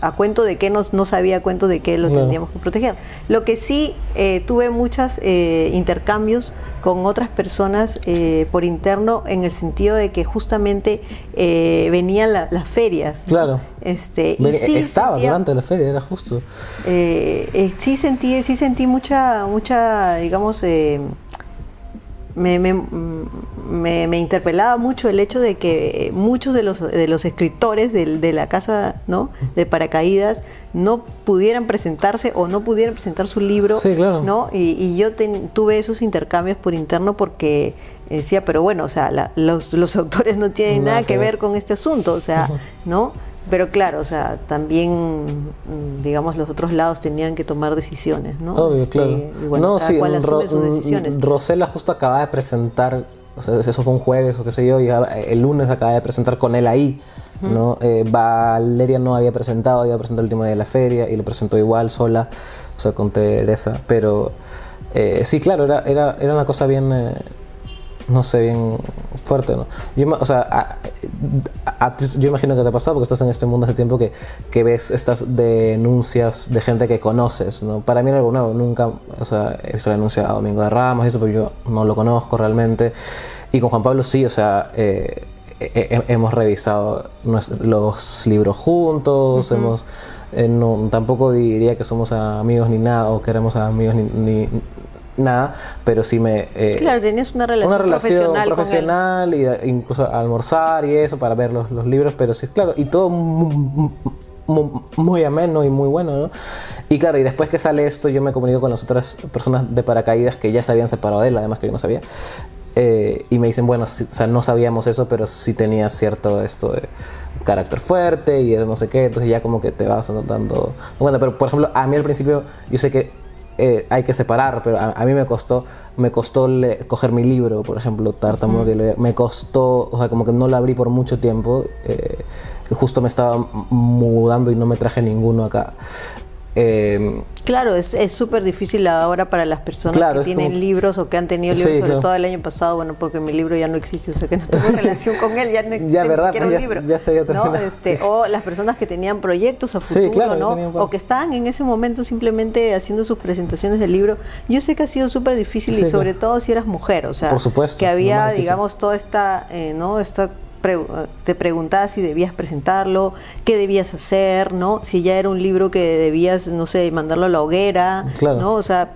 [SPEAKER 2] a, cuento de que no, no sabía cuento de que lo tendríamos que proteger. Lo que sí eh, tuve muchos eh, intercambios con otras personas eh, por interno en el sentido de que justamente venían las ferias.
[SPEAKER 1] Claro.
[SPEAKER 2] Este,
[SPEAKER 1] y sí estaba durante la feria, era justo.
[SPEAKER 2] sí sentí, sí sentí mucha, mucha, digamos, me, me, me, interpelaba mucho el hecho de que muchos de los, de los escritores de, de, la casa ¿no? de paracaídas no pudieran presentarse o no pudieran presentar su libro. ¿no? Y, y yo tuve esos intercambios por interno porque decía, pero bueno, o sea, los, los autores no tienen nada, que ver con este asunto, o sea, ¿no? Pero claro, o sea, también, mm, digamos, los otros lados tenían que tomar decisiones, ¿no?
[SPEAKER 1] Obvio, este, claro. bueno, no, sí, sus decisiones. Rosela justo acaba de presentar, o sea, eso fue un jueves o qué sé yo, y el lunes acaba de presentar con él ahí, ¿no? Eh, Valeria no había presentado, había presentado el último día de la feria y lo presentó igual, sola, o sea, con Teresa, pero eh, sí, claro, era, era, era una cosa bien... Eh, no sé, bien fuerte, ¿no? Yo, o sea, yo imagino que te ha pasado porque estás en este mundo hace tiempo que, que, ves estas denuncias de gente que conoces, ¿no? Para mí era algo nuevo, nunca, o sea, he visto la denuncia a Domingo de Ramos y eso, pero yo no lo conozco realmente. Y con Juan Pablo sí, o sea, eh, hemos revisado los libros juntos, hemos... Eh, no, tampoco diría que somos amigos ni nada, o que éramos amigos ni nada, pero sí me...
[SPEAKER 2] Eh, claro, tenías una relación, una relación profesional,
[SPEAKER 1] y incluso almorzar y eso para ver los, los libros, pero sí, claro, y todo muy, ameno y muy bueno, ¿no? Y claro, y después que sale esto, yo me comunico con las otras personas de paracaídas que ya se habían separado de él, además que yo no sabía. Eh, y me dicen, bueno, o sea, no sabíamos eso, pero sí tenía cierto esto de carácter fuerte y no sé qué, entonces ya como que te vas. Bueno, pero por ejemplo, a mí al principio, yo sé que eh, hay que separar, pero a, mí me costó, me costó coger mi libro, por ejemplo, Tartamudo, que me costó, o sea, como que no lo abrí por mucho tiempo, eh, justo me estaba mudando y no me traje ninguno acá. Eh,
[SPEAKER 2] claro, es súper difícil ahora para las personas que tienen libros o que han tenido libros, sobre todo el año pasado, bueno, porque mi libro ya no existe, o sea que no tengo relación con él, ya no existe
[SPEAKER 1] ya, verdad,
[SPEAKER 2] un
[SPEAKER 1] ya,
[SPEAKER 2] libro.
[SPEAKER 1] Ya se ¿no?
[SPEAKER 2] este, O las personas que tenían proyectos a futuro, ¿no? O que estaban en ese momento simplemente haciendo sus presentaciones del libro. Yo sé que ha sido súper difícil y sobre todo si eras mujer, o sea, que había, digamos, toda esta, eh, ¿no? Esta te preguntabas si debías presentarlo, qué debías hacer, ¿no? Si ya era un libro que debías, no sé, mandarlo a la hoguera, ¿no? O sea,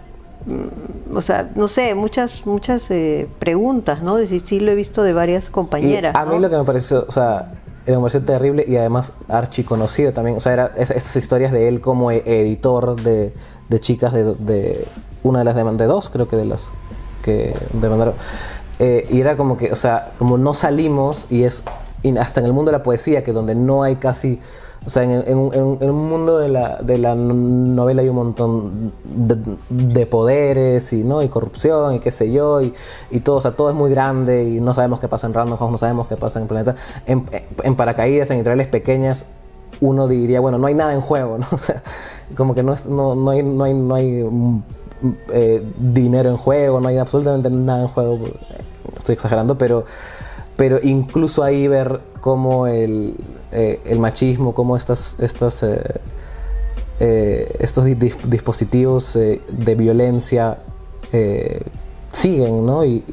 [SPEAKER 2] mm, o sea, no sé, muchas muchas eh, preguntas, ¿no? Sí, sí lo he visto de varias compañeras.
[SPEAKER 1] a mí lo que me pareció, o sea, me pareció terrible y además archiconocido también, o sea, era estas historias de él como e, editor de, de chicas de, de, una de las de dos, creo que de las que demandaron eh, y era como que, o sea, como no salimos y es hasta en el mundo de la poesía, que donde no hay casi, o sea, en, en, un mundo de la, de la, novela hay un montón de, poderes y, ¿no? y corrupción y qué sé yo, y, y, todo, o sea, todo es muy grande y no sabemos qué pasa en Random House, no sabemos qué pasa en Planeta. En, en paracaídas, en israeles pequeñas, uno diría, bueno, no hay nada en juego, ¿no? O sea, como que no, es, no, no hay, no hay, no hay eh, dinero en juego, no hay absolutamente nada en juego estoy exagerando, pero, pero incluso ahí ver cómo el, eh, machismo, cómo estas, estas, eh, eh, estos dispositivos de violencia siguen, ¿no? Y,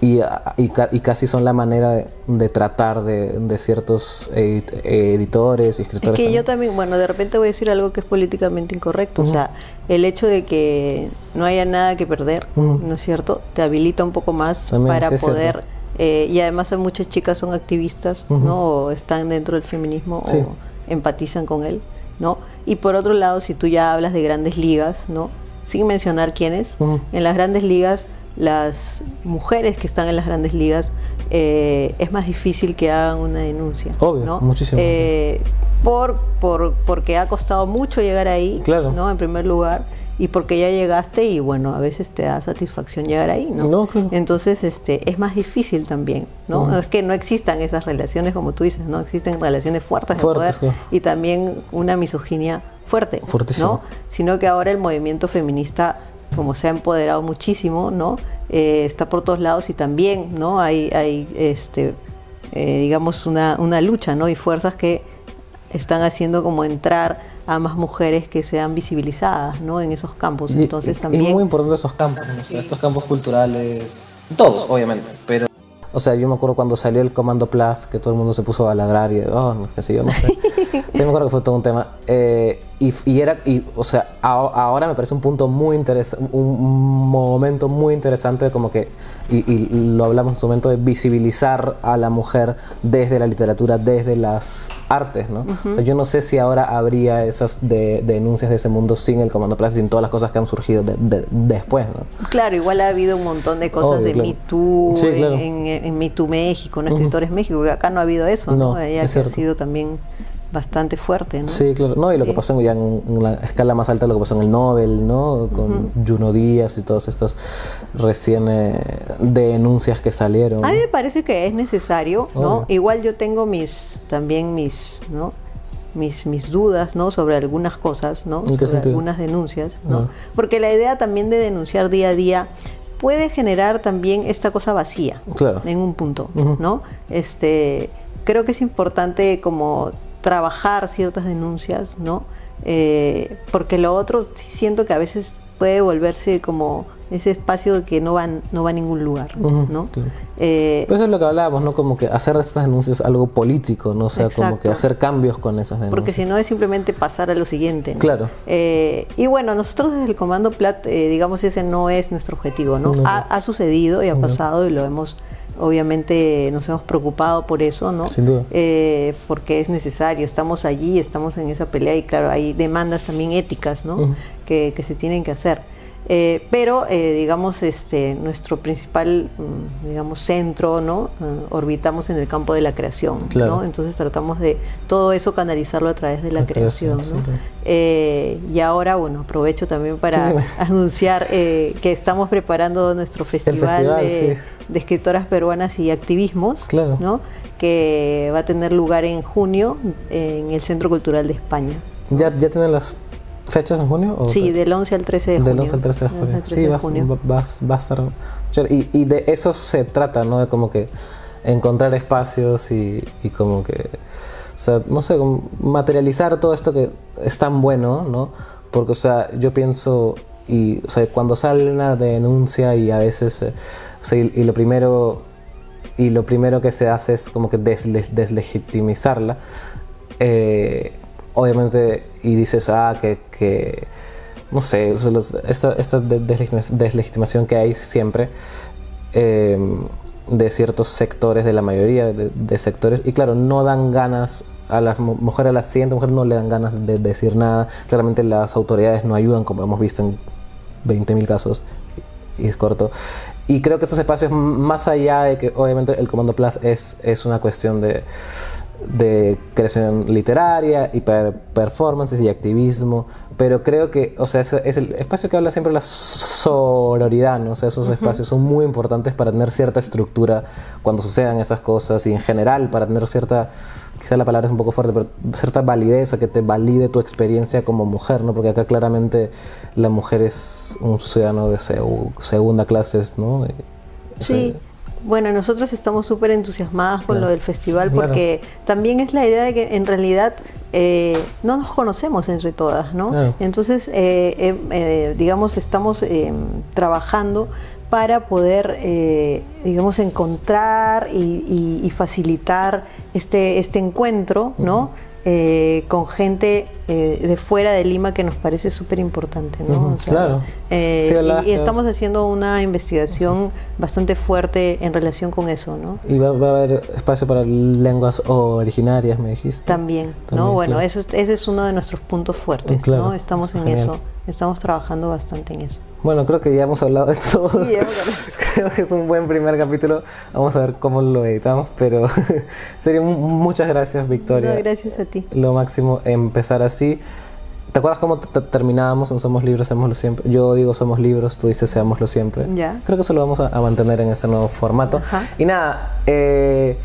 [SPEAKER 1] y, y, casi son la manera de, tratar de, ciertos editores y escritores.
[SPEAKER 2] Es que yo también, bueno, de repente voy a decir algo que es políticamente incorrecto, o sea, el hecho de que no haya nada que perder, ¿no es cierto? Te habilita un poco más para poder... Eh, y además hay muchas chicas son activistas, ¿no? O están dentro del feminismo o empatizan con él, ¿no? Y por otro lado, si tú ya hablas de grandes ligas, ¿no? Sin mencionar quiénes, en las grandes ligas, las mujeres que están en las grandes ligas, eh, es más difícil que hagan una denuncia.
[SPEAKER 1] Obvio,
[SPEAKER 2] ¿no?
[SPEAKER 1] muchísimo.
[SPEAKER 2] Eh, por, por, porque ha costado mucho llegar ahí,
[SPEAKER 1] claro.
[SPEAKER 2] ¿no? En primer lugar, y porque ya llegaste y bueno, a veces te da satisfacción llegar ahí, ¿no?
[SPEAKER 1] claro.
[SPEAKER 2] Entonces, este, es más difícil también, ¿no? Es que no existan esas relaciones como tú dices, ¿no? Existen relaciones fuertes, de poder y también una misoginia fuerte, ¿no? Sino que ahora el movimiento feminista como se ha empoderado muchísimo, ¿no? Eh, está por todos lados y también, ¿no? Hay, hay este, eh, digamos, una, una lucha, ¿no? Y fuerzas que están haciendo como entrar a más mujeres que sean visibilizadas, ¿no? En esos campos. Entonces también...
[SPEAKER 1] Es muy importante esos campos, estos campos culturales, todos, obviamente, pero o sea, yo me acuerdo cuando salió el Comando Plus, que todo el mundo se puso a ladrar y, oh, qué sé yo, no sé. sí, me acuerdo que fue todo un tema. Eh, y, y, era, y, o sea, ahora me parece un punto muy interesante, un momento muy interesante, como que, y, y, lo hablamos en su momento, de visibilizar a la mujer desde la literatura, desde las artes, ¿no? O sea, yo no sé si ahora habría esas de, denuncias de ese mundo sin el Comando Plaza, sin todas las cosas que han surgido después, ¿no?
[SPEAKER 2] Claro, igual ha habido un montón de cosas de Me Too, en, en, Me Too México, en Escritores México, que acá no ha habido eso, ¿no? ¿no? Ella ha sido también bastante fuerte, ¿no?
[SPEAKER 1] Sí, claro. No, y lo que pasó ya en, la escala más alta, lo que pasó en el Nobel, ¿no? Con Juno Díaz y todas estas recién eh, denuncias que salieron.
[SPEAKER 2] A mí me parece que es necesario, ¿no? Igual yo tengo mis, también mis, ¿no? Mis, mis dudas, ¿no? Sobre algunas cosas, ¿no? Sobre algunas denuncias, ¿no? Porque la idea también de denunciar día a día puede generar también esta cosa vacía,
[SPEAKER 1] claro.
[SPEAKER 2] en un punto, ¿no? Este, creo que es importante como trabajar ciertas denuncias, ¿no? Eh, porque lo otro sí siento que a veces puede volverse como ese espacio que no va, no va a ningún lugar, ¿no?
[SPEAKER 1] Eh, pues eso es lo que hablábamos, ¿no? Como que hacer de estas denuncias algo político, ¿no? O sea, como que hacer cambios con esas denuncias.
[SPEAKER 2] Porque si no es simplemente pasar a lo siguiente.
[SPEAKER 1] Claro.
[SPEAKER 2] Eh, y bueno, nosotros desde el Comando Plat, digamos, ese no es nuestro objetivo, ¿no? ha, ha, sucedido y ha pasado y lo hemos obviamente nos hemos preocupado por eso, ¿no?
[SPEAKER 1] Sin duda.
[SPEAKER 2] Eh, porque es necesario, estamos allí, estamos en esa pelea y claro, hay demandas también éticas, ¿no? que, se tienen que hacer. Eh, pero, eh, digamos, este, nuestro principal, mm, digamos, centro, ¿no? orbitamos en el campo de la creación, ¿no? Entonces tratamos de todo eso canalizarlo a través de la, creación, ¿no? y ahora, bueno, aprovecho también para anunciar que estamos preparando nuestro festival, de escritoras peruanas y activismos, ¿no? que va a tener lugar en junio en el Centro Cultural de España.
[SPEAKER 1] Ya, ya tienen las ¿Fechas en junio?
[SPEAKER 2] sí, del 11 al 13 de junio.
[SPEAKER 1] Del 11 al 13 de junio. sí, va, va, a estar... Y, y, de eso se trata, ¿no? De como que encontrar espacios y, y como que... O sea, no sé, materializar todo esto que es tan bueno, ¿no? Porque, o sea, yo pienso, y o sea, cuando sale una denuncia y a veces, eh, o sea, y, lo primero, y lo primero que se hace es como que deslegitimizarla, eh, obviamente, y dices, ah, que, que no sé, esta, esta deslegitimación que hay siempre, eh, de ciertos sectores, de la mayoría de, sectores, y claro, no dan ganas a las mujeres, a la siguiente mujer no le dan ganas de decir nada, claramente las autoridades no ayudan, como hemos visto en 20.000 casos, y es corto. Y creo que estos espacios, más allá de que obviamente el Comando Plus es, es una cuestión de de creación literaria y performances y activismo, pero creo que, o sea, es, el espacio que habla siempre de la sororidad, ¿no? O sea, esos espacios son muy importantes para tener cierta estructura cuando sucedan esas cosas y en general para tener cierta, quizá la palabra es un poco fuerte, pero cierta validez, que te valide tu experiencia como mujer, ¿no? Porque acá claramente la mujer es un ciudadano de segunda clase, ¿no?
[SPEAKER 2] Sí. Bueno, nosotros estamos súper entusiasmadas con lo del festival porque también es la idea de que en realidad eh, no nos conocemos entre todas, ¿no? Entonces, eh, eh, digamos, estamos trabajando para poder, digamos, encontrar y, y, facilitar este, este encuentro, ¿no? Eh, con gente eh, de fuera de Lima que nos parece súper importante, ¿no?
[SPEAKER 1] claro.
[SPEAKER 2] Eh, y, estamos haciendo una investigación bastante fuerte en relación con eso, ¿no?
[SPEAKER 1] Y va, a haber espacio para lenguas originarias, me dijiste.
[SPEAKER 2] También, ¿no? bueno, eso ese es uno de nuestros puntos fuertes, ¿no? Estamos en eso, estamos trabajando bastante en eso.
[SPEAKER 1] Bueno, creo que ya hemos hablado de todo. Sí, creo que es un buen primer capítulo. Vamos a ver cómo lo editamos, pero sería muchas gracias, Victoria.
[SPEAKER 2] gracias a ti.
[SPEAKER 1] Lo máximo empezar así. ¿Te acuerdas cómo terminábamos en Somos Libros, Seámoslo Siempre? Yo digo Somos Libros, tú dices Seámoslo Siempre.
[SPEAKER 2] Ya.
[SPEAKER 1] Creo que eso lo vamos a, mantener en este nuevo formato. Y nada, eh,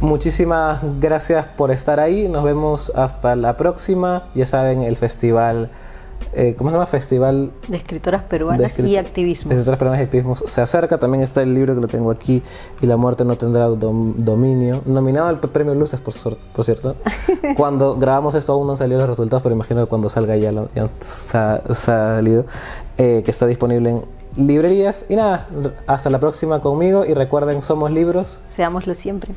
[SPEAKER 1] muchísimas gracias por estar ahí. Nos vemos hasta la próxima. Ya saben, el festival eh, ¿cómo se llama? Festival
[SPEAKER 2] de Escritoras Peruanas y Activismo.
[SPEAKER 1] De Escritoras Peruanas y Activismo. Se acerca, también está el libro que lo tengo aquí, Y la muerte no tendrá dominio, nominado al premio Luces, por, por cierto. cuando grabamos esto aún no han salido los resultados, pero imagino que cuando salga ya, lo, ya ha salido, eh, que está disponible en librerías. Y nada, hasta la próxima conmigo y recuerden, somos libros.
[SPEAKER 2] Seámoslo siempre.